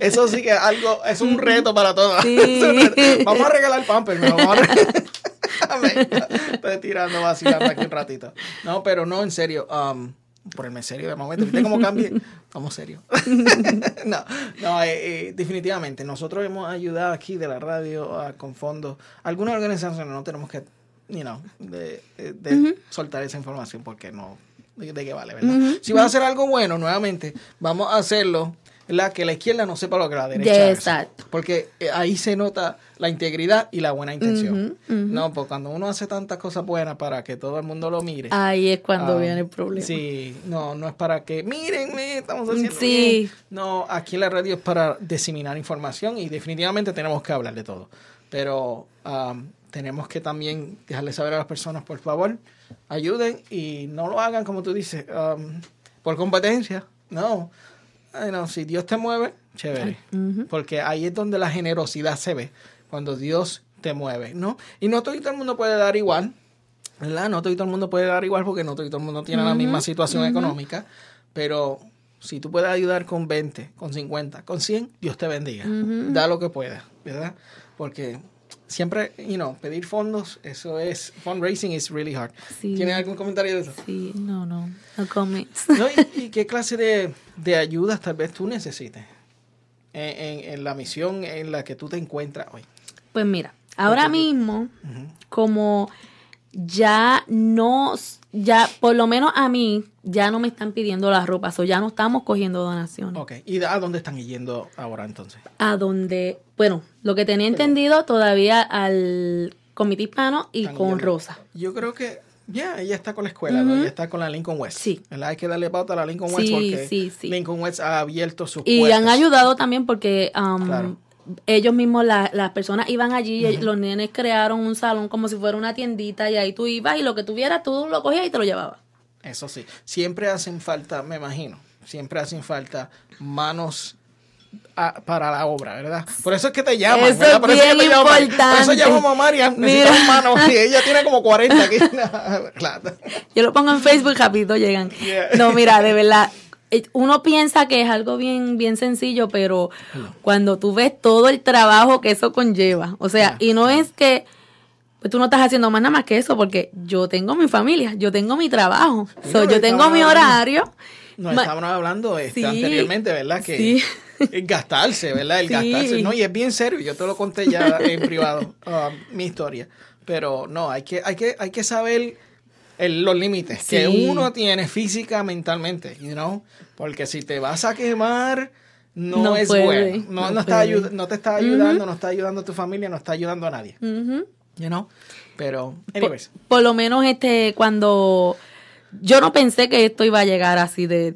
Eso sí que es algo, es un reto para todos. Sí. (laughs) Vamos a regalar pamper, vamos a regalar. Amén. Estoy tirando vacilando aquí un ratito. No, pero no, en serio. Um, ponerme serio de momento. ¿Viste cómo cambié? Vamos serio. no, no eh, eh, definitivamente. Nosotros hemos ayudado aquí de la radio ah, con fondos. Algunas organizaciones no tenemos que, you know, de, de- de soltar esa información porque no, de, de qué vale, ¿verdad? Si vas a hacer algo bueno, nuevamente, vamos a hacerlo. ¿verdad? Que la izquierda no sepa lo que la derecha hace. Exacto. Porque eh, ahí se nota la integridad y la buena intención. No, porque cuando uno hace tantas cosas buenas para que todo el mundo lo mire. Ahí es cuando Ah, viene el problema. Sí, no, no es para que, mírenme, estamos haciendo Sí. bien". No, aquí en la radio es para diseminar información y definitivamente tenemos que hablar de todo. Pero am, tenemos que también dejarle saber a las personas, por favor, ayuden y no lo hagan como tú dices, am, por competencia. No. Ay, no, si Dios te mueve, chévere. Porque ahí es donde la generosidad se ve, cuando Dios te mueve, ¿no? Y no todo y todo el mundo puede dar igual, ¿verdad? No todo y todo el mundo puede dar igual porque no todo y todo el mundo tiene la misma situación económica, pero si tú puedes ayudar con 20, con 50, con 100, Dios te bendiga. Da lo que puedas, ¿verdad? Porque siempre, you know, pedir fondos, eso es, fundraising is really hard. Sí. ¿Tienes algún comentario de eso? Sí, no, no. No comments. ¿No? ¿Y, y qué clase de, de ayudas tal vez tú necesites en, en- en la misión en la que tú te encuentras hoy? Pues mira, ahora mismo, como ya no, ya por lo menos a mí, ya no me están pidiendo la ropa, o ya no estamos cogiendo donaciones. Ok, ¿y a dónde están yendo ahora entonces? A donde, bueno, lo que tenía entendido todavía al comité hispano y Están con yendo. Rosa. Yo creo que ya ella está con la escuela, ¿no? ella está con la Lincoln West. Sí. ¿verdad? Hay que darle pauta a la Lincoln West Sí, porque sí, sí. Lincoln West ha abierto sus Y puertas. han ayudado también porque um, Claro. Ellos mismos, la- las personas iban allí, los nenes crearon un salón como si fuera una tiendita y ahí tú ibas y lo que tuvieras tú lo cogías y te lo llevabas. Eso sí, siempre hacen falta, me imagino, siempre hacen falta manos a- para la obra, ¿verdad? Por eso es que te llaman, Eso ¿verdad? Por eso, es que te llaman. Por eso llamamos a Marian, Mira. necesitamos manos, y ella tiene como 40 aquí. (laughs) (laughs) Claro. Yo lo pongo en Facebook, rapidito llegan. Yeah. No, mira, de verdad, uno piensa que es algo bien, bien sencillo, pero cuando tú ves todo el trabajo que eso conlleva, o sea, y no es que pues tú no estás haciendo más nada más que eso, porque yo tengo mi familia, yo tengo mi trabajo, so, yo tengo mi horario. Nos estábamos hablando este, Sí. anteriormente, ¿verdad? Que Sí. gastarse, ¿verdad? El Sí. gastarse, ¿no? Y es bien serio, yo te lo conté ya en privado, (laughs) um, mi historia. Pero no, hay que, hay que, hay que saber el- los límites que uno tiene física, mentalmente, you know? Porque si te vas a quemar, no, No es puede, bueno. No, no no, está puede. ayu- no te está ayudando, no está ayudando a tu familia, no está ayudando a nadie, Ujú. you know? Pero, por, anyways. por lo menos este cuando yo no pensé que esto iba a llegar así de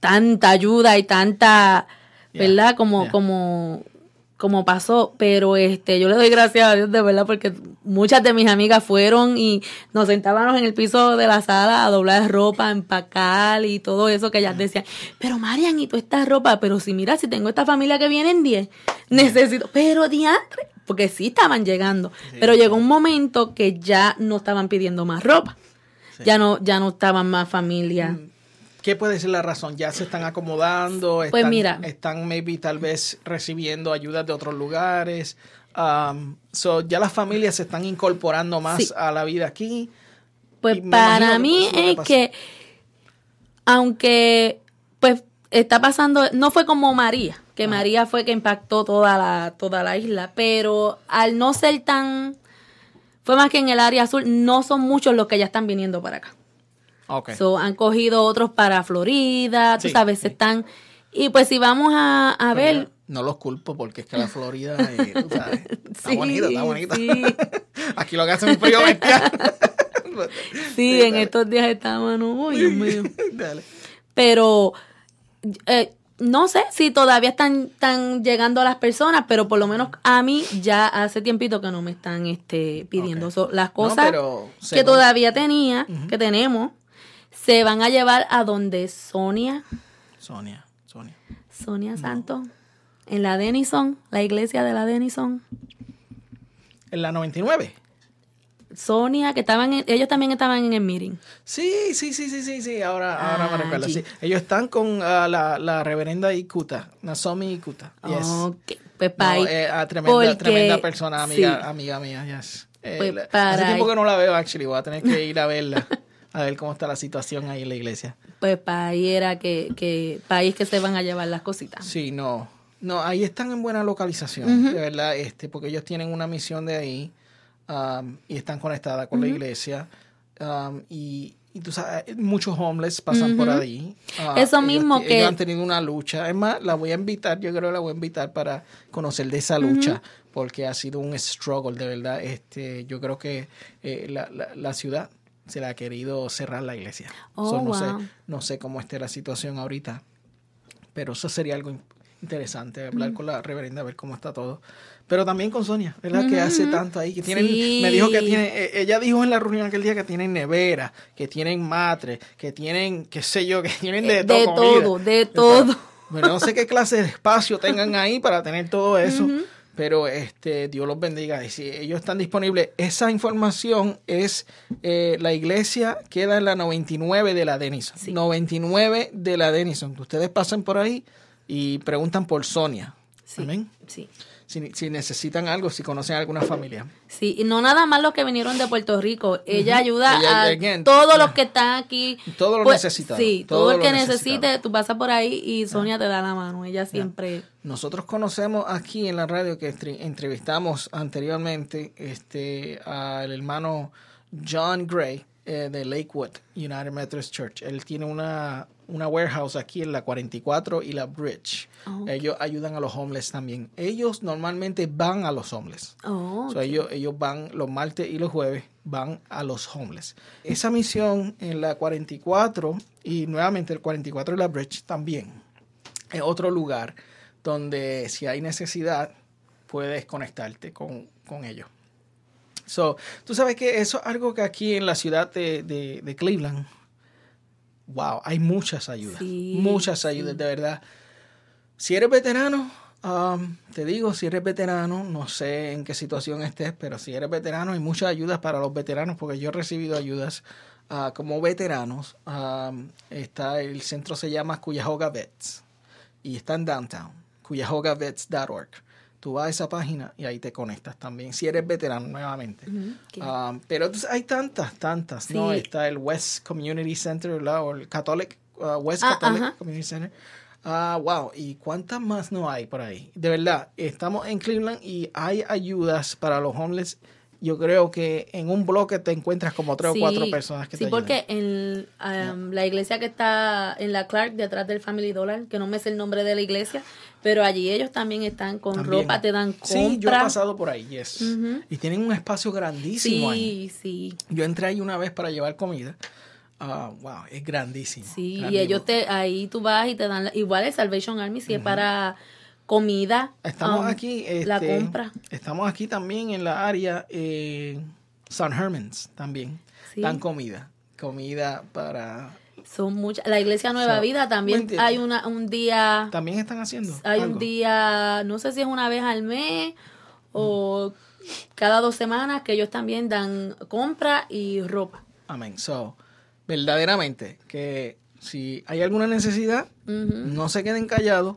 tanta ayuda y tanta Yeah, verdad como yeah. como como pasó pero este yo le doy gracias a Dios de verdad porque muchas de mis amigas fueron y nos sentábamos en el piso de la sala a doblar ropa empacar y todo eso que ellas decían. Pero Marian y tú esta ropa pero si mira si tengo esta familia que viene en 10 necesito pero diantre porque sí estaban llegando. Pero llegó un momento que ya no estaban pidiendo más ropa. Ya no ya no estaban más familias ¿Qué puede ser la razón? ¿Ya se están acomodando? Pues Están, mira. Están maybe tal vez recibiendo ayudas de otros lugares. Um, so, ya las familias se están incorporando más Sí. a la vida aquí. Pues para mí es que, aunque pues está pasando, no fue como María, que María fue que impactó toda la, toda la isla, pero al no ser tan, fue más que en el área azul, no son muchos los que ya están viniendo para acá. Ok. So, han cogido otros para Florida, tú Sí, sabes, sí. están, y pues si vamos a, a ver, No los culpo porque es que la Florida eh, tú (laughs) sabes, está Sí, bonita, está bonita. (laughs) Aquí lo que hace es un frío bestial. (laughs) sí, en dale. estos días estábamos, no, Dios mío. Dale. pero eh, no sé si todavía están, están llegando a las personas, pero por lo menos a mí ya hace tiempito que no me están este, pidiendo. Ok. So, las No, cosas pero que todavía tenía, que tenemos, se van a llevar a donde Sonia, Sonia, Sonia. Sonia Santos, en la Denison, la iglesia de la Denison. En la 99. Sonia, que estaban, en- ellos también estaban en el meeting. Sí, sí, sí, sí, sí, sí, ahora, ahora me Ah, recuerdo, sí. Ellos están con ah, la, la reverenda Ikuta, Nasomi Ikuta. Yes. Ok, pues No, para eh, ah, tremenda, porque- tremenda persona, amiga, sí. amiga mía, yes. Eh, Pues para hace tiempo que no la veo, actually. Voy a tener que ir a verla. (laughs) a ver cómo está la situación ahí en la iglesia. Pues para ahí era que, que país que se van a llevar las cositas. Sí, no. No, ahí están en buena localización, de verdad, este, porque ellos tienen una misión de ahí um, y están conectadas con la iglesia. um, y, y tú sabes, muchos homeless pasan por ahí. Ah, Eso mismo que- Ellos han tenido una lucha. Es más, la voy a invitar, yo creo que la voy a invitar para conocer de esa lucha, porque ha sido un struggle, de verdad. Este, yo creo que eh, la, la, la ciudad se le ha querido cerrar la iglesia. Oh, So, no, wow. sé, no sé cómo esté la situación ahorita. Pero eso sería algo in- interesante, hablar con la reverenda, a ver cómo está todo. Pero también con Sonia, ¿verdad? Que hace tanto ahí, que tienen, Sí. me dijo que tiene, eh, ella dijo en la reunión aquel día que tienen nevera, que tienen matre, que tienen, qué sé yo, que tienen de, Eh, todo. de todo, de todo. Bueno, no sé qué clase de espacio tengan ahí para tener todo eso, (laughs) pero este Dios los bendiga. Y si ellos están disponibles, esa información es eh, la iglesia queda en la 99 de la Denison. 99 de la Denison. Ustedes pasan por ahí y preguntan por Sonia. Sí, Amén. sí. Si, si necesitan algo, si conocen a alguna familia. Sí, y no nada más los que vinieron de Puerto Rico. Ella ayuda Ella, a again, todos los que están aquí. Todo lo Pues, necesitado, Sí, todo todo, el que necesite, tú pasas por ahí y Sonia te da la mano. Ella siempre. Nosotros conocemos aquí en la radio que entrevistamos anteriormente este al hermano John Gray eh, de Lakewood United Methodist Church. Él tiene una, una warehouse aquí en la 44 y la Bridge. Oh, ok. Ellos ayudan a los homeless también. Ellos normalmente van a los homeless. Oh, So, ellos, ellos van los martes y los jueves, van a los homeless. Esa misión en la 44 y nuevamente el 44 y la Bridge también es otro lugar donde si hay necesidad puedes conectarte con, con ellos. So, tú sabes que eso es algo que aquí en la ciudad de, de- de Cleveland, wow, hay muchas ayudas, Sí, muchas ayudas, sí. de verdad. Si eres veterano, um, te digo, si eres veterano, no sé en qué situación estés, pero si eres veterano, hay muchas ayudas para los veteranos, porque yo he recibido ayudas ah, como veteranos. Um, está el centro se llama Cuyahoga Vets y está en downtown, cuyahogavets.org. Tú vas a esa página y ahí te conectas también, si eres veterano nuevamente. Um, pero entonces hay tantas, tantas, ¿no? Está el West Community Center. O el Catholic, uh, West Ah, Catholic ajá. Community Center. Ah, wow, ¿y cuántas más no hay por ahí? De verdad, estamos en Cleveland y hay ayudas para los homeless. Yo creo que en un bloque te encuentras como tres Sí, o cuatro personas que Sí, te ayudan. porque en um, la iglesia que está en la Clark, detrás del Family Dollar, que no me sé el nombre de la iglesia, pero allí ellos también están con También. ropa, te dan compra. Sí, yo he pasado por ahí, yes. Ujú. Y tienen un espacio grandísimo ahí. Sí, sí, Yo entré ahí una vez para llevar comida. Ah, wow, es grandísimo. sí. Y ellos te, ahí tú vas y te dan, la- igual el Salvation Army, si es para comida, Estamos um, aquí. la este, compra. Estamos aquí también en la área eh, San Hermans también. Sí. Dan comida. Comida para. Son muchas. La iglesia Nueva Vida ¿me también hay una, un día, También están haciendo. hay algo. un día, no sé si es una vez al mes o cada dos semanas que ellos también dan compra y ropa. Amén. So, verdaderamente, que si hay alguna necesidad, no se queden callados,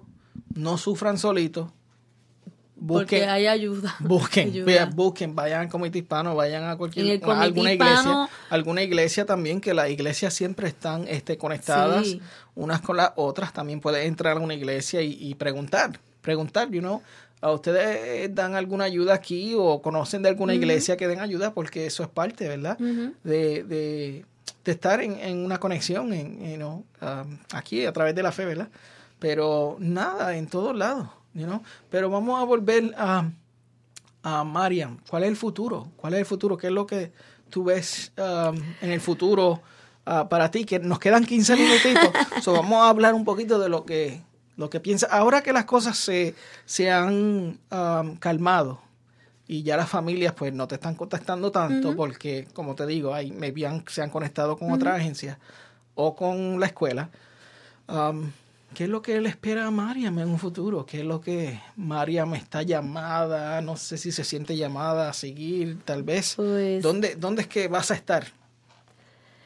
no sufran solitos. Porque Busquen, hay ayuda. (laughs) Busquen, Ayuda. busquen, vayan al comité hispano, vayan a cualquier a alguna hispano- iglesia, alguna iglesia también, que las iglesias siempre están este, conectadas Sí. unas con las otras. También puede entrar a una iglesia y, y preguntar, preguntar, you know, a ustedes dan alguna ayuda aquí o conocen de alguna iglesia que den ayuda porque eso es parte, ¿verdad? De, de, de estar en, en una conexión, en, you know, um, aquí a través de la fe, ¿verdad? Pero nada, en todos lados, you know? Pero vamos a volver a, a Mariam. ¿Cuál es el futuro? ¿Cuál es el futuro? ¿Qué es lo que tú ves um, en el futuro ah, para ti? Que nos quedan 15 (laughs) minutitos. so, vamos a hablar un poquito de lo que, lo que piensas. Ahora que las cosas se, se han um, calmado, y ya las familias pues no te están contactando tanto porque como te digo hay maybe han- se han conectado con otras agencias o con la escuela Um, ¿qué es lo que le espera a Mariam en un futuro? ¿qué es lo que Mariam está llamada? no sé si se siente llamada a seguir tal vez Pues- ¿Dónde, ¿dónde es que vas a estar?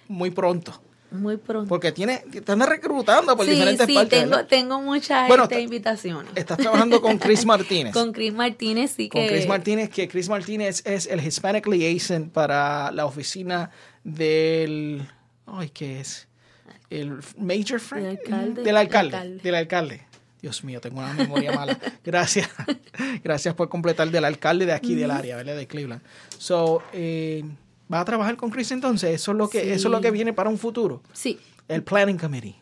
muy pronto Muy pronto. Porque tiene, te están reclutando por sí, diferentes sí, partes. tengo, ¿verdad? tengo muchas Bueno, invitaciones. Estás trabajando con Chris (laughs) Martínez. Con Chris Martínez, sí con que... Chris Martínez, que Chris Martínez es el Hispanic Liaison para la oficina del. Ay, ¿qué es? El Major Frank. Del alcalde. Del alcalde. Alcalde. Del alcalde. Dios mío, tengo una memoria mala. (laughs) Gracias. (laughs) Gracias por completar del alcalde de aquí del área, ¿verdad? De Cleveland. So, eh, ¿vas a trabajar con Chris entonces? Eso es lo que, eso es lo Sí. que viene para un futuro. Sí. El Planning Committee.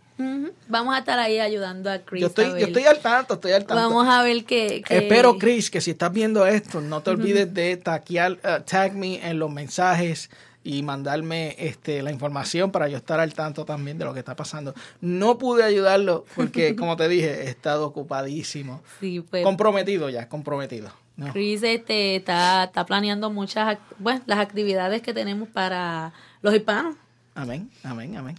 Vamos a estar ahí ayudando a Chris. Yo estoy, a yo estoy al tanto, estoy al tanto. Vamos a ver que... que- Espero, Chris, que si estás viendo esto, no te olvides de taguear, eh, tag me en los mensajes y mandarme este, la información para yo estar al tanto también de lo que está pasando. No pude ayudarlo porque, (laughs) como te dije, he estado ocupadísimo. Sí, pues Comprometido ya, comprometido. ¿no? Chris este, está, está planeando muchas, bueno, las actividades que tenemos para los hispanos. Amén, amén, amén.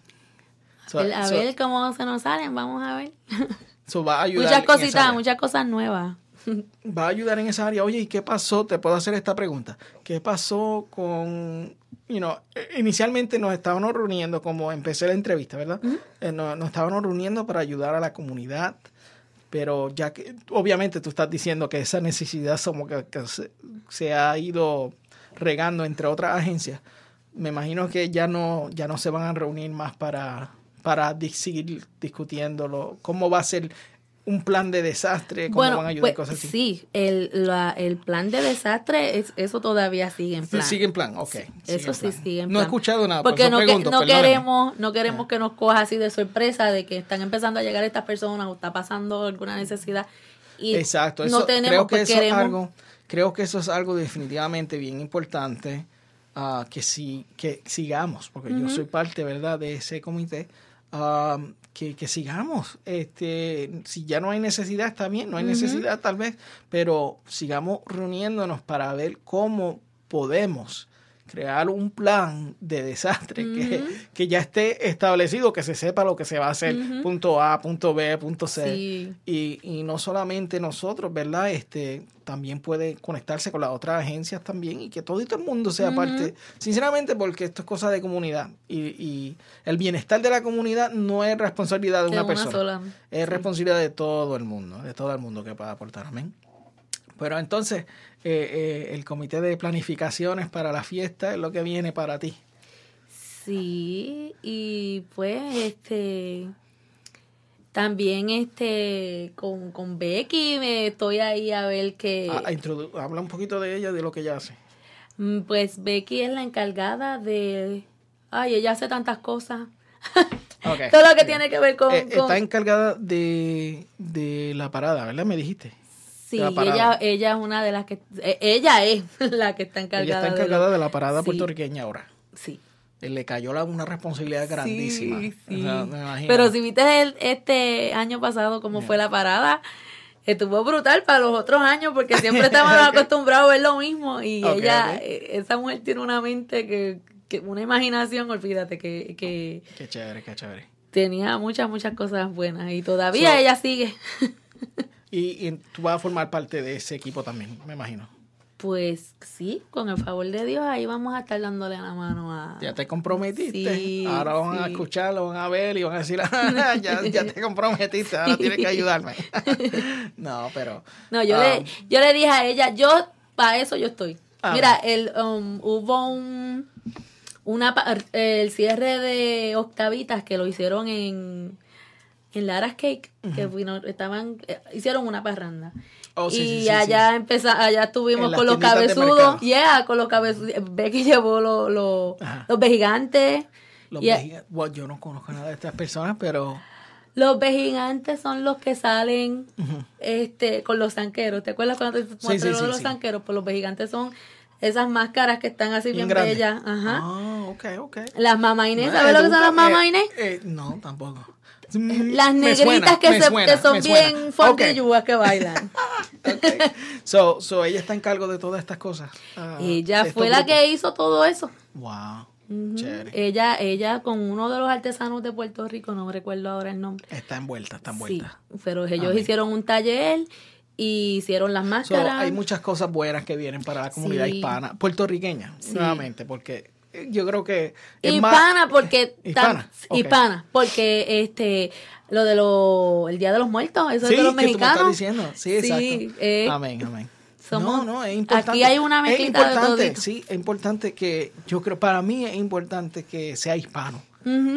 So- a ver, a so- ver cómo se nos salen, vamos a ver. (laughs) so va a ayudar muchas cositas, muchas cosas nuevas. va a ayudar en esa área. Oye, ¿y qué pasó? Te puedo hacer esta pregunta. ¿Qué pasó con, you know, eh, inicialmente nos estábamos reuniendo, como empecé la entrevista, ¿verdad? Eh, nos, nos estábamos reuniendo para ayudar a la comunidad, pero ya que, obviamente tú estás diciendo que esa necesidad somos que, que se, se ha ido regando entre otras agencias, me imagino que ya no, ya no se van a reunir más para, para seguir discutiéndolo. ¿Cómo va a ser un plan de desastre? ¿Cómo Bueno, van a ayudar pues, cosas así? sí, el, la- el plan de desastre, es, eso todavía sigue en plan. Sigue en plan, ok. sigue Eso sí plan. sigue en No he plan. escuchado nada, por Porque eso no, que- pregunto, no perdóname. queremos, no queremos que nos coja así de sorpresa de que están empezando a llegar estas personas o está pasando alguna necesidad. Y Exacto, no eso, tenemos, creo que pues, eso es queremos- algo, creo que eso es algo definitivamente bien importante ah, que si, que sigamos, porque yo soy parte, ¿verdad?, de ese comité, ah, que, que sigamos. Este, si ya no hay necesidad, está bien, no hay necesidad tal vez, pero sigamos reuniéndonos para ver cómo podemos crear un plan de desastre que, que ya esté establecido, que se sepa lo que se va a hacer, punto A, punto B, punto C. Sí. Y, y no solamente nosotros, ¿verdad? Este también puede conectarse con las otras agencias también y que todo el mundo sea parte, sinceramente, porque esto es cosa de comunidad y, y el bienestar de la comunidad no es responsabilidad de De una, una persona, sola, es sí. responsabilidad de todo el mundo, de todo el mundo que pueda aportar, amén. Pero entonces, eh, eh, el comité de planificaciones para la fiesta es lo que viene para ti. Sí, y pues este también este con, con Becky me estoy ahí a ver que Ah, introdu- habla un poquito de ella, de lo que ella hace. mm, pues Becky es la encargada de ay, ella hace tantas cosas. (laughs) Todo lo que tiene que ver con, Eh, con- está encargada de, de la parada, ¿verdad? Me dijiste. Sí, ella ella es una de las que eh, ella es (laughs) la que está encargada Ella está de lo- encargada de, la parada Sí, puertorriqueña ahora. Sí. Eh, Le cayó la- una responsabilidad grandísima. Sí, sí. O sea, me imagino. Pero si viste el, este año pasado cómo fue la parada, estuvo brutal para los otros años porque siempre (laughs) estábamos acostumbrados a ver lo mismo y ella, eh, esa mujer tiene una mente que, que una imaginación, olvídate, que, que Qué chévere, qué chévere. tenía muchas, muchas cosas buenas y todavía So- ella sigue. (laughs) Y, y tú vas a formar parte de ese equipo también, me imagino. Pues sí, con el favor de Dios, ahí vamos a estar dándole la mano a... Ya te comprometiste. Sí, ahora van a escuchar, lo van a ver y van a decir, (laughs) "Ah, ya, ya te comprometiste, ahora tienes que ayudarme. (laughs) no, pero... No, yo, le, yo le dije a ella, yo, para eso yo estoy. Ah, Mira, el, um, hubo un, una, el cierre de Octavitas que lo hicieron en, en Lara's Cake, que vino, estaban, eh, hicieron una parranda. Oh, sí, y sí, sí, allá allá estuvimos con los cabezudos, yeah, con los cabezudos. Becky llevó lo- lo- los vejigantes. los y- vejiga- bueno, yo no conozco nada de estas personas, pero... Los vejigantes son los que salen este con los zanqueros. ¿Te acuerdas cuando te mostré lo de los sí. zanqueros? Pues los vejigantes son esas máscaras que están así bien, grande. bellas. Ajá. Ah, ok, ok. Las mamainés, Ah, ¿sabes lo que son las mamainés? eh, eh, no, tampoco. Mm, las negritas suena, que, se, suena, que son bien Ok, fondilludas que bailan. (laughs) ok. So, so ella está en cargo de todas estas cosas. ah, Ella fue la grupos. que hizo todo eso. Wow, chévere. Ella, ella con uno de los artesanos de Puerto Rico, no recuerdo ahora el nombre. Está envuelta, está Sí, envuelta. pero ellos hicieron un taller y hicieron las So, máscaras. hay muchas cosas buenas que vienen para la comunidad Sí. hispana, puertorriqueña, Sí. nuevamente, porque yo creo que es más- Hispana porque (laughs) Hispana, tan- hispana porque este lo de lo el día de los muertos eso Sí, es de los tú me mexicanos diciendo. Sí, exacto. eh, amén, amén. somos- no, no, es importante. aquí hay una es mezclita de importante, todito. sí, es importante que, yo creo, para mí es importante que sea hispano.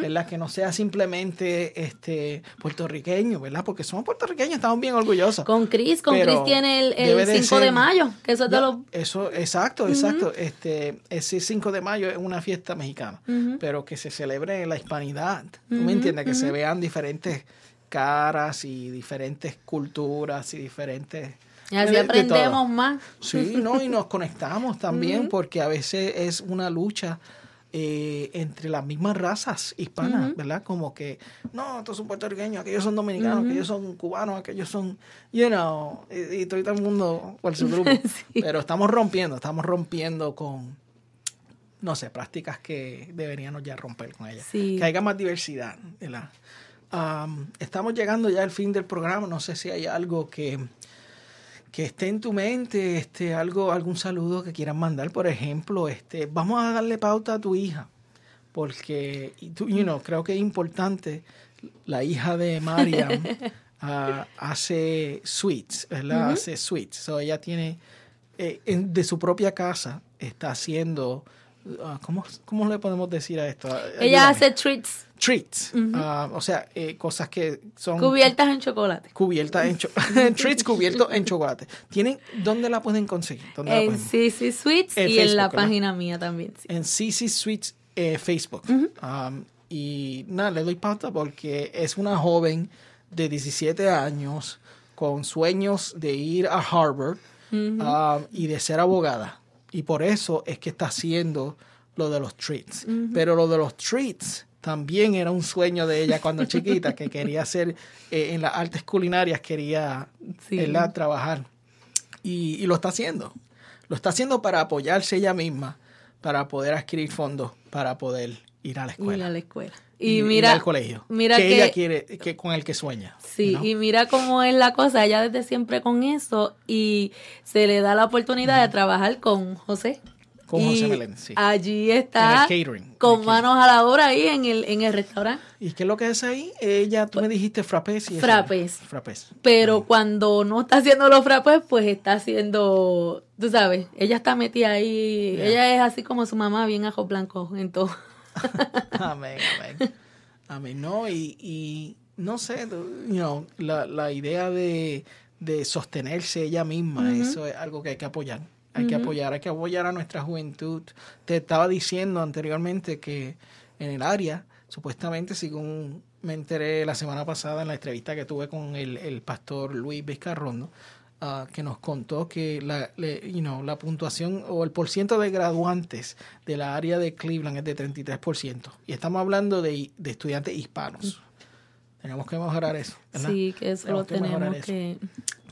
¿Verdad? Que no sea simplemente este puertorriqueño, ¿verdad? Porque somos puertorriqueños, estamos bien orgullosos. con Chris con Chris tiene el, el de 5 de ser- mayo que eso es de los Eso, exacto, exacto. Este, ese 5 de mayo es una fiesta mexicana, pero que se celebre en la hispanidad. ¿Tú me entiendes? Que se vean diferentes caras y diferentes culturas y diferentes... y así de- de aprendemos más Sí, no, y nos conectamos también porque a veces es una lucha eh, entre las mismas razas hispanas, ¿verdad? Como que, no, estos son puertorriqueños, aquellos son dominicanos, aquellos son cubanos, aquellos son, you know, y, y todo el mundo por su grupo. (laughs) Pero estamos rompiendo, estamos rompiendo con, no sé, prácticas que deberíamos ya romper con ellas. Sí. Que haya más diversidad, ¿verdad? Am, estamos llegando ya al fin del programa, no sé si hay algo que que esté en tu mente, este, algo, algún saludo que quieran mandar, por ejemplo, este, vamos a darle pauta a tu hija, porque, y tú, you know, creo que es importante, la hija de Mariam (laughs) ah, hace sweets, ¿verdad? Hace sweets, so ella tiene, eh, en- de su propia casa, está haciendo, ¿cómo, ¿cómo le podemos decir a esto? ella Ayúdame. hace treats treats, ah, o sea, eh, cosas que son cubiertas en chocolate cubierta en cho- (laughs) (laughs) treats cubiertos en chocolate. ¿Tienen dónde la pueden conseguir? ¿Dónde en? CC Sweets En y en la Facebook, ¿verdad? página mía también sí. En CC Sweets eh, Facebook. Um, y nada, le doy pauta porque es una joven de 17 años con sueños de ir a Harvard um, y de ser abogada. Y por eso es que está haciendo lo de los treats. Pero lo de los treats también era un sueño de ella cuando (laughs) chiquita, que quería hacer eh, en las artes culinarias, quería Sí. ¿verdad? trabajar. Y, y lo está haciendo. Lo está haciendo para apoyarse ella misma, para poder adquirir fondos, para poder ir a la ir escuela. a la escuela y y ir mira al colegio. mira que, que, ella quiere, que con el que sueña. Sí, ¿no? y mira cómo es la cosa, ella desde siempre con eso y se le da la oportunidad de trabajar con José. Con Y José Meléndez, sí. Allí está En el catering, en con el manos a la obra ahí en el, en el restaurante. ¿Y qué es lo que es ahí? Ella, tú me dijiste frappés. Y. Frappés. Frappés. Pero cuando no está haciendo los frappés, pues está haciendo, tú sabes, ella está metida ahí, ella es así como su mamá, bien ajo blanco en todo. (laughs) Amén, amén. Amén. No, y, y no sé, tú- you know, la, la idea de, de sostenerse ella misma, eso es algo que hay que apoyar. Hay que apoyar, hay que apoyar a nuestra juventud. Te estaba diciendo anteriormente que en el área, supuestamente, según me enteré la semana pasada en la entrevista que tuve con el, el pastor Luis Vizcarrondo, ah, que nos contó que la, le- you know, la puntuación o el porciento de graduantes de la área de Cleveland es de 33%. Y estamos hablando de, de estudiantes hispanos. Tenemos que mejorar eso. ¿verdad? Sí, que eso lo Tenemos que.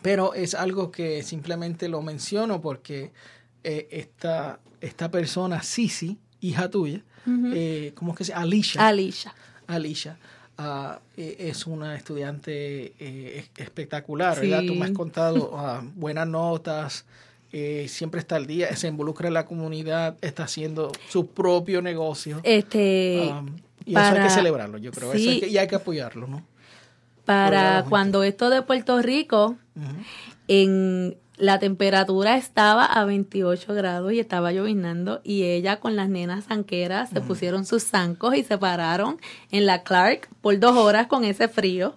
Pero es algo que simplemente lo menciono porque eh, esta, esta persona, Sisi, hija tuya, eh, ¿cómo es que se llama? Alicia. Alicia. Alicia ah, eh, es una estudiante eh, es- espectacular, Sí. ¿verdad? Tú me has contado (laughs) ah, buenas notas, eh, siempre está al día, se involucra en la comunidad, está haciendo su propio negocio. Este, Um, y eso hay que celebrarlo, yo creo. Eso sí. hay que- y hay que apoyarlo, ¿no? para cuando esto de Puerto Rico, en la temperatura estaba a 28 grados y estaba lloviznando y ella con las nenas zanqueras se pusieron sus zancos y se pararon en la Clark por dos horas con ese frío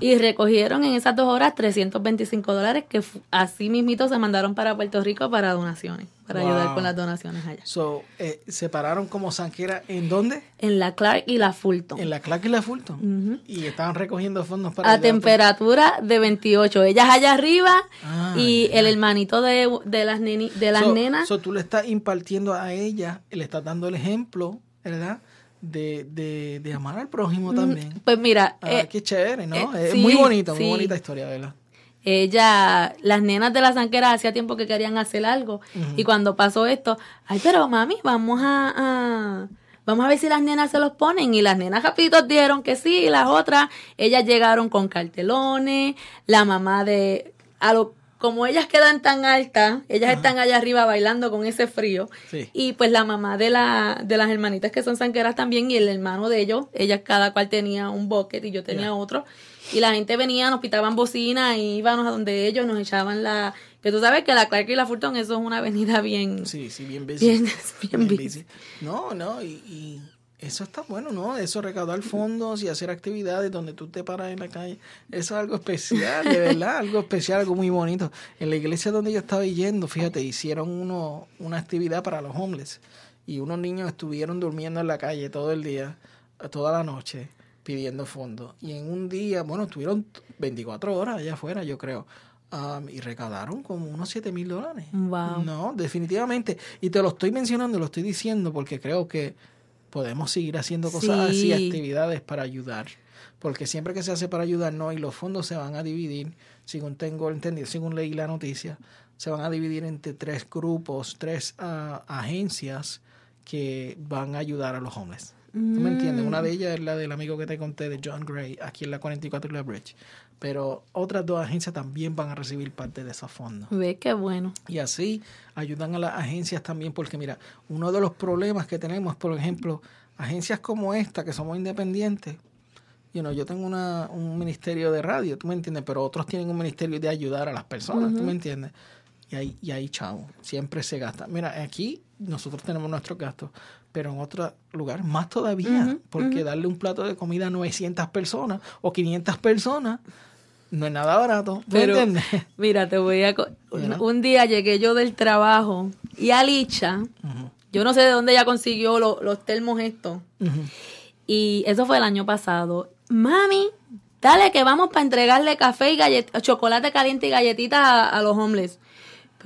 Y recogieron en esas dos horas 325 dólares que así mismito se mandaron para Puerto Rico para donaciones, para Wow. ayudar con las donaciones allá. So, eh, se pararon como Sanquera, ¿en dónde? En la Clark y la Fulton. En la Clark y la Fulton. Y estaban recogiendo fondos para... a temperatura de 28. Ellas allá arriba Ah, y el hermanito de, de las, neni- de las So- nenas. so tú le estás impartiendo a ella, le estás dando el ejemplo, ¿verdad? De, de, de amar al prójimo también. pues mira, Ah, eh, qué chévere, ¿no? eh, es sí, muy bonito, muy bonita historia, ¿verdad? ella, las nenas de las zanqueras hacía tiempo que querían hacer algo. Y cuando pasó esto, ay, pero mami, vamos a, a- vamos a ver si las nenas se los ponen. Y las nenas rapidito dijeron que sí, y las otras, ellas llegaron con cartelones, la mamá de, a lo, como ellas quedan tan altas, ellas están allá arriba bailando con ese frío. Sí. Y pues la mamá de, la, de las hermanitas que son sanqueras también y el hermano de ellos, ellas cada cual tenía un bucket y yo tenía otro. Y la gente venía, nos pitaban bocina y íbamos a donde ellos, nos echaban la... Que tú sabes que la Clark y la Fulton, eso es una avenida bien... Sí, sí, bien busy. (laughs) Bien, bien busy. No, no, y, y eso está bueno, ¿no? Eso, recaudar fondos y hacer actividades donde tú te paras en la calle. Eso es algo especial, de verdad, (laughs) algo especial, algo muy bonito. En la iglesia donde yo estaba yendo, fíjate, hicieron uno, una actividad para los homeless. Y unos niños estuvieron durmiendo en la calle todo el día, toda la noche, pidiendo fondos. Y en un día, bueno, estuvieron 24 horas allá afuera, yo creo. um, y recaudaron como unos 7 mil dólares. Wow. No, definitivamente. Y te lo estoy mencionando, lo estoy diciendo porque creo que podemos seguir haciendo cosas Sí. así, actividades para ayudar. Porque siempre que se hace para ayudar, no, y los fondos se van a dividir, según tengo entendido, según leí la noticia, se van a dividir entre tres grupos, tres ah, agencias que van a ayudar a los homeless. ¿Tú me entiendes? Mm. Una de ellas es la del amigo que te conté de John Gray, aquí en la 44 y la Bridge. Pero otras dos agencias también van a recibir parte de esos fondos. Ve qué bueno. Y así ayudan a las agencias también, porque mira, uno de los problemas que tenemos, por ejemplo, agencias como esta, que somos independientes, you know, yo tengo una, un ministerio de radio, ¿tú me entiendes? Pero otros tienen un ministerio de ayudar a las personas, ¿tú me entiendes? Y ahí, y ahí, chavo, siempre se gasta. Mira, aquí nosotros tenemos nuestros gastos, pero en otro lugar más todavía, porque darle un plato de comida a 900 personas o 500 personas no es nada barato, ¿tú Pero, entiendes? (laughs) mira, te voy a... un, día llegué yo del trabajo y Alicha, yo no sé de dónde ella consiguió lo- los termos estos, y eso fue el año pasado. Mami, dale que vamos para entregarle café y chocolate caliente y galletitas a, a los homeless.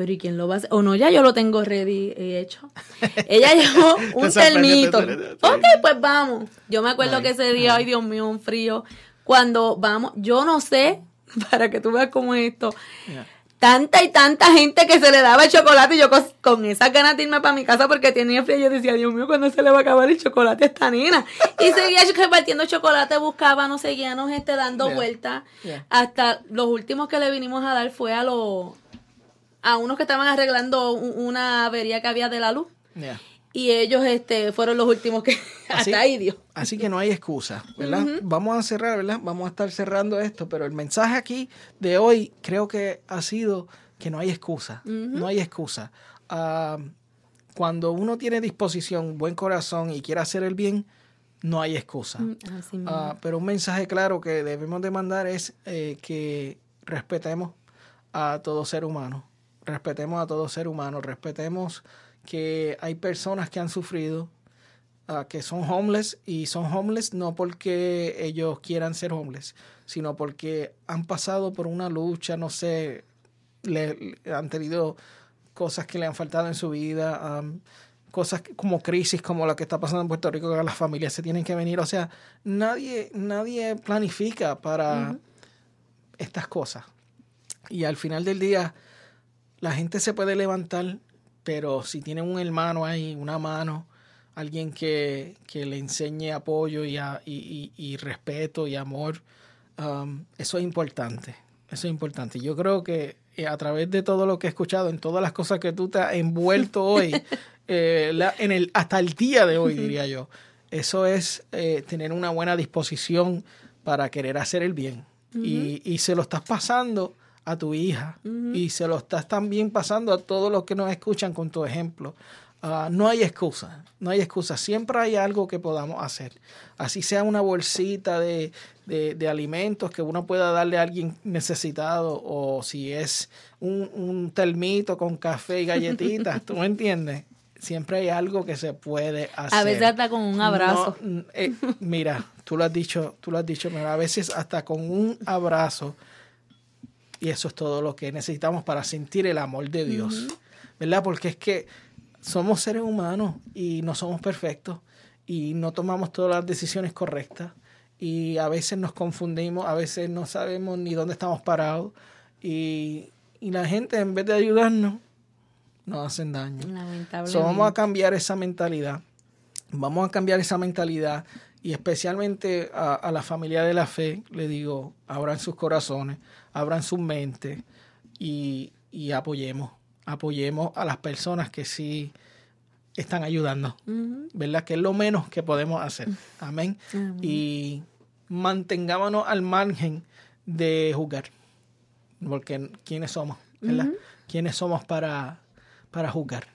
Pero ¿y quién lo va a hacer? O no, ya yo lo tengo ready hecho. (laughs) Ella llevó un termito. Ok, pues vamos. Yo me acuerdo Ay, que ese día, ay Dios mío, un frío. Cuando vamos, yo no sé, (laughs) para que tú veas cómo es esto. Tanta y tanta gente que se le daba el chocolate y yo con, con esas ganas de irme para mi casa porque tenía frío. Yo decía, Dios mío, ¿cuándo se le va a acabar el chocolate a esta nena? Y (laughs) seguía repartiendo chocolate, buscábamos, seguíamos este, dando Yeah. vueltas. Yeah. Hasta los últimos que le vinimos a dar fue a los a unos que estaban arreglando una avería que había de la luz. Y ellos este fueron los últimos que (laughs) Así- hasta ahí dio. Así que no hay excusa, ¿verdad? Vamos a cerrar, ¿verdad? Vamos a estar cerrando esto, pero el mensaje aquí de hoy creo que ha sido que no hay excusa, no hay excusa. Ah, cuando uno tiene disposición, buen corazón y quiere hacer el bien, no hay excusa. Mismo. Ah, pero un mensaje claro que debemos de mandar es eh, que respetemos a todo ser humano, respetemos a todo ser humano, respetemos que hay personas que han sufrido, ah, que son homeless y son homeless no porque ellos quieran ser homeless, sino porque han pasado por una lucha, no sé, le, le- han tenido cosas que le han faltado en su vida, am, cosas como crisis como la que está pasando en Puerto Rico, que las familias se tienen que venir. O sea, nadie, nadie planifica para estas cosas. Y al final del día, la gente se puede levantar, pero si tiene un hermano ahí, una mano, alguien que, que le enseñe apoyo y, a- y- y- y respeto y amor, um, eso es importante. Eso es importante. Yo creo que eh, a través de todo lo que he escuchado, en todas las cosas que tú te has envuelto (laughs) hoy, eh, la- en el, hasta el día de hoy, diría yo, eso es eh, tener una buena disposición para querer hacer el bien. y, y se lo estás pasando a tu hija y se lo estás también pasando a todos los que nos escuchan con tu ejemplo. Ah, no hay excusa, no hay excusa. Siempre hay algo que podamos hacer. Así sea una bolsita de, de- de alimentos que uno pueda darle a alguien necesitado o si es un, un termito con café y galletitas, (laughs) ¿tú me entiendes? Siempre hay algo que se puede hacer. A veces hasta con un abrazo. No, eh, mira, tú lo has dicho, tú lo has dicho, pero a veces hasta con un abrazo y eso es todo lo que necesitamos para sentir el amor de Dios, ¿verdad? Porque es que somos seres humanos y no somos perfectos y no tomamos todas las decisiones correctas y a veces nos confundimos, a veces no sabemos ni dónde estamos parados y, y la gente en vez de ayudarnos nos hacen daño. So, vamos a cambiar esa mentalidad. Vamos a cambiar esa mentalidad y especialmente a, a la familia de la fe, le digo, abran sus corazones, abran su mente y, y apoyemos, apoyemos a las personas que sí están ayudando, ¿verdad? Que es lo menos que podemos hacer. (laughs) Amén. Y mantengámonos al margen de juzgar, porque ¿quiénes somos? ¿Verdad? ¿Quiénes somos para, para juzgar?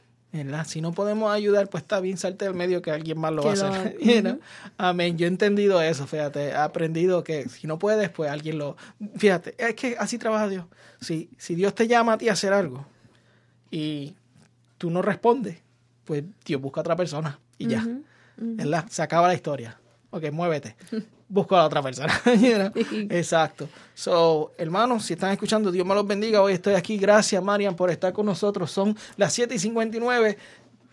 ¿Verdad? Si no podemos ayudar, pues está bien, salte del medio que alguien más lo va a hacer. (laughs) Amén. Yo he entendido eso, fíjate. He aprendido que si no puedes, pues alguien lo... Fíjate, es que así trabaja Dios. Si, si Dios te llama a ti a hacer algo y tú no respondes, pues Dios busca a otra persona y ya. ¿Verdad? Se acaba la historia. Ok, muévete. (laughs) Busco a la otra persona. (laughs) you know? Exacto. So, hermanos, si están escuchando, Dios me los bendiga. Hoy estoy aquí. Gracias, Marian, por estar con nosotros. Son las 7 y 59.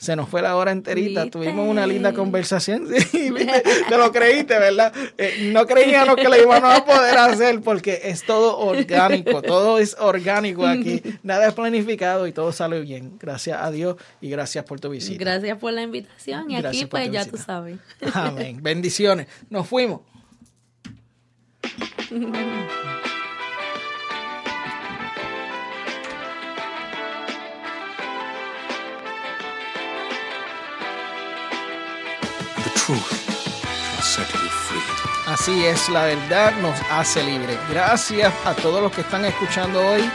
Se nos fue la hora enterita. ¿Viste? Tuvimos una linda conversación. (laughs) Sí, ¿viste? (laughs) Te lo creíste, ¿verdad? Eh, no creíamos que lo íbamos a poder hacer porque es todo orgánico. Todo es orgánico aquí. (laughs) Nada es planificado y todo sale bien. Gracias a Dios y gracias por tu visita. Gracias por la invitación y Gracias aquí pues ya visita. tú sabes. Amén. Bendiciones. Nos fuimos. Así es, la verdad nos hace libre. Gracias a todos los que están escuchando hoy.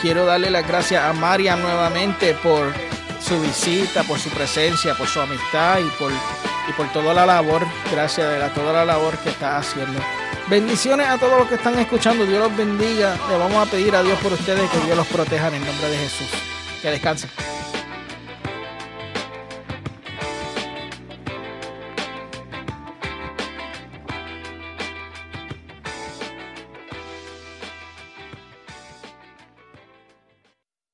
Quiero darle las gracias a María nuevamente por su visita, por su presencia, por su amistad y por, y por toda la labor. Gracias la, toda la labor que está haciendo. Bendiciones a todos los que están escuchando. Dios los bendiga. Le vamos a pedir a Dios por ustedes que Dios los proteja en el nombre de Jesús. Que descansen.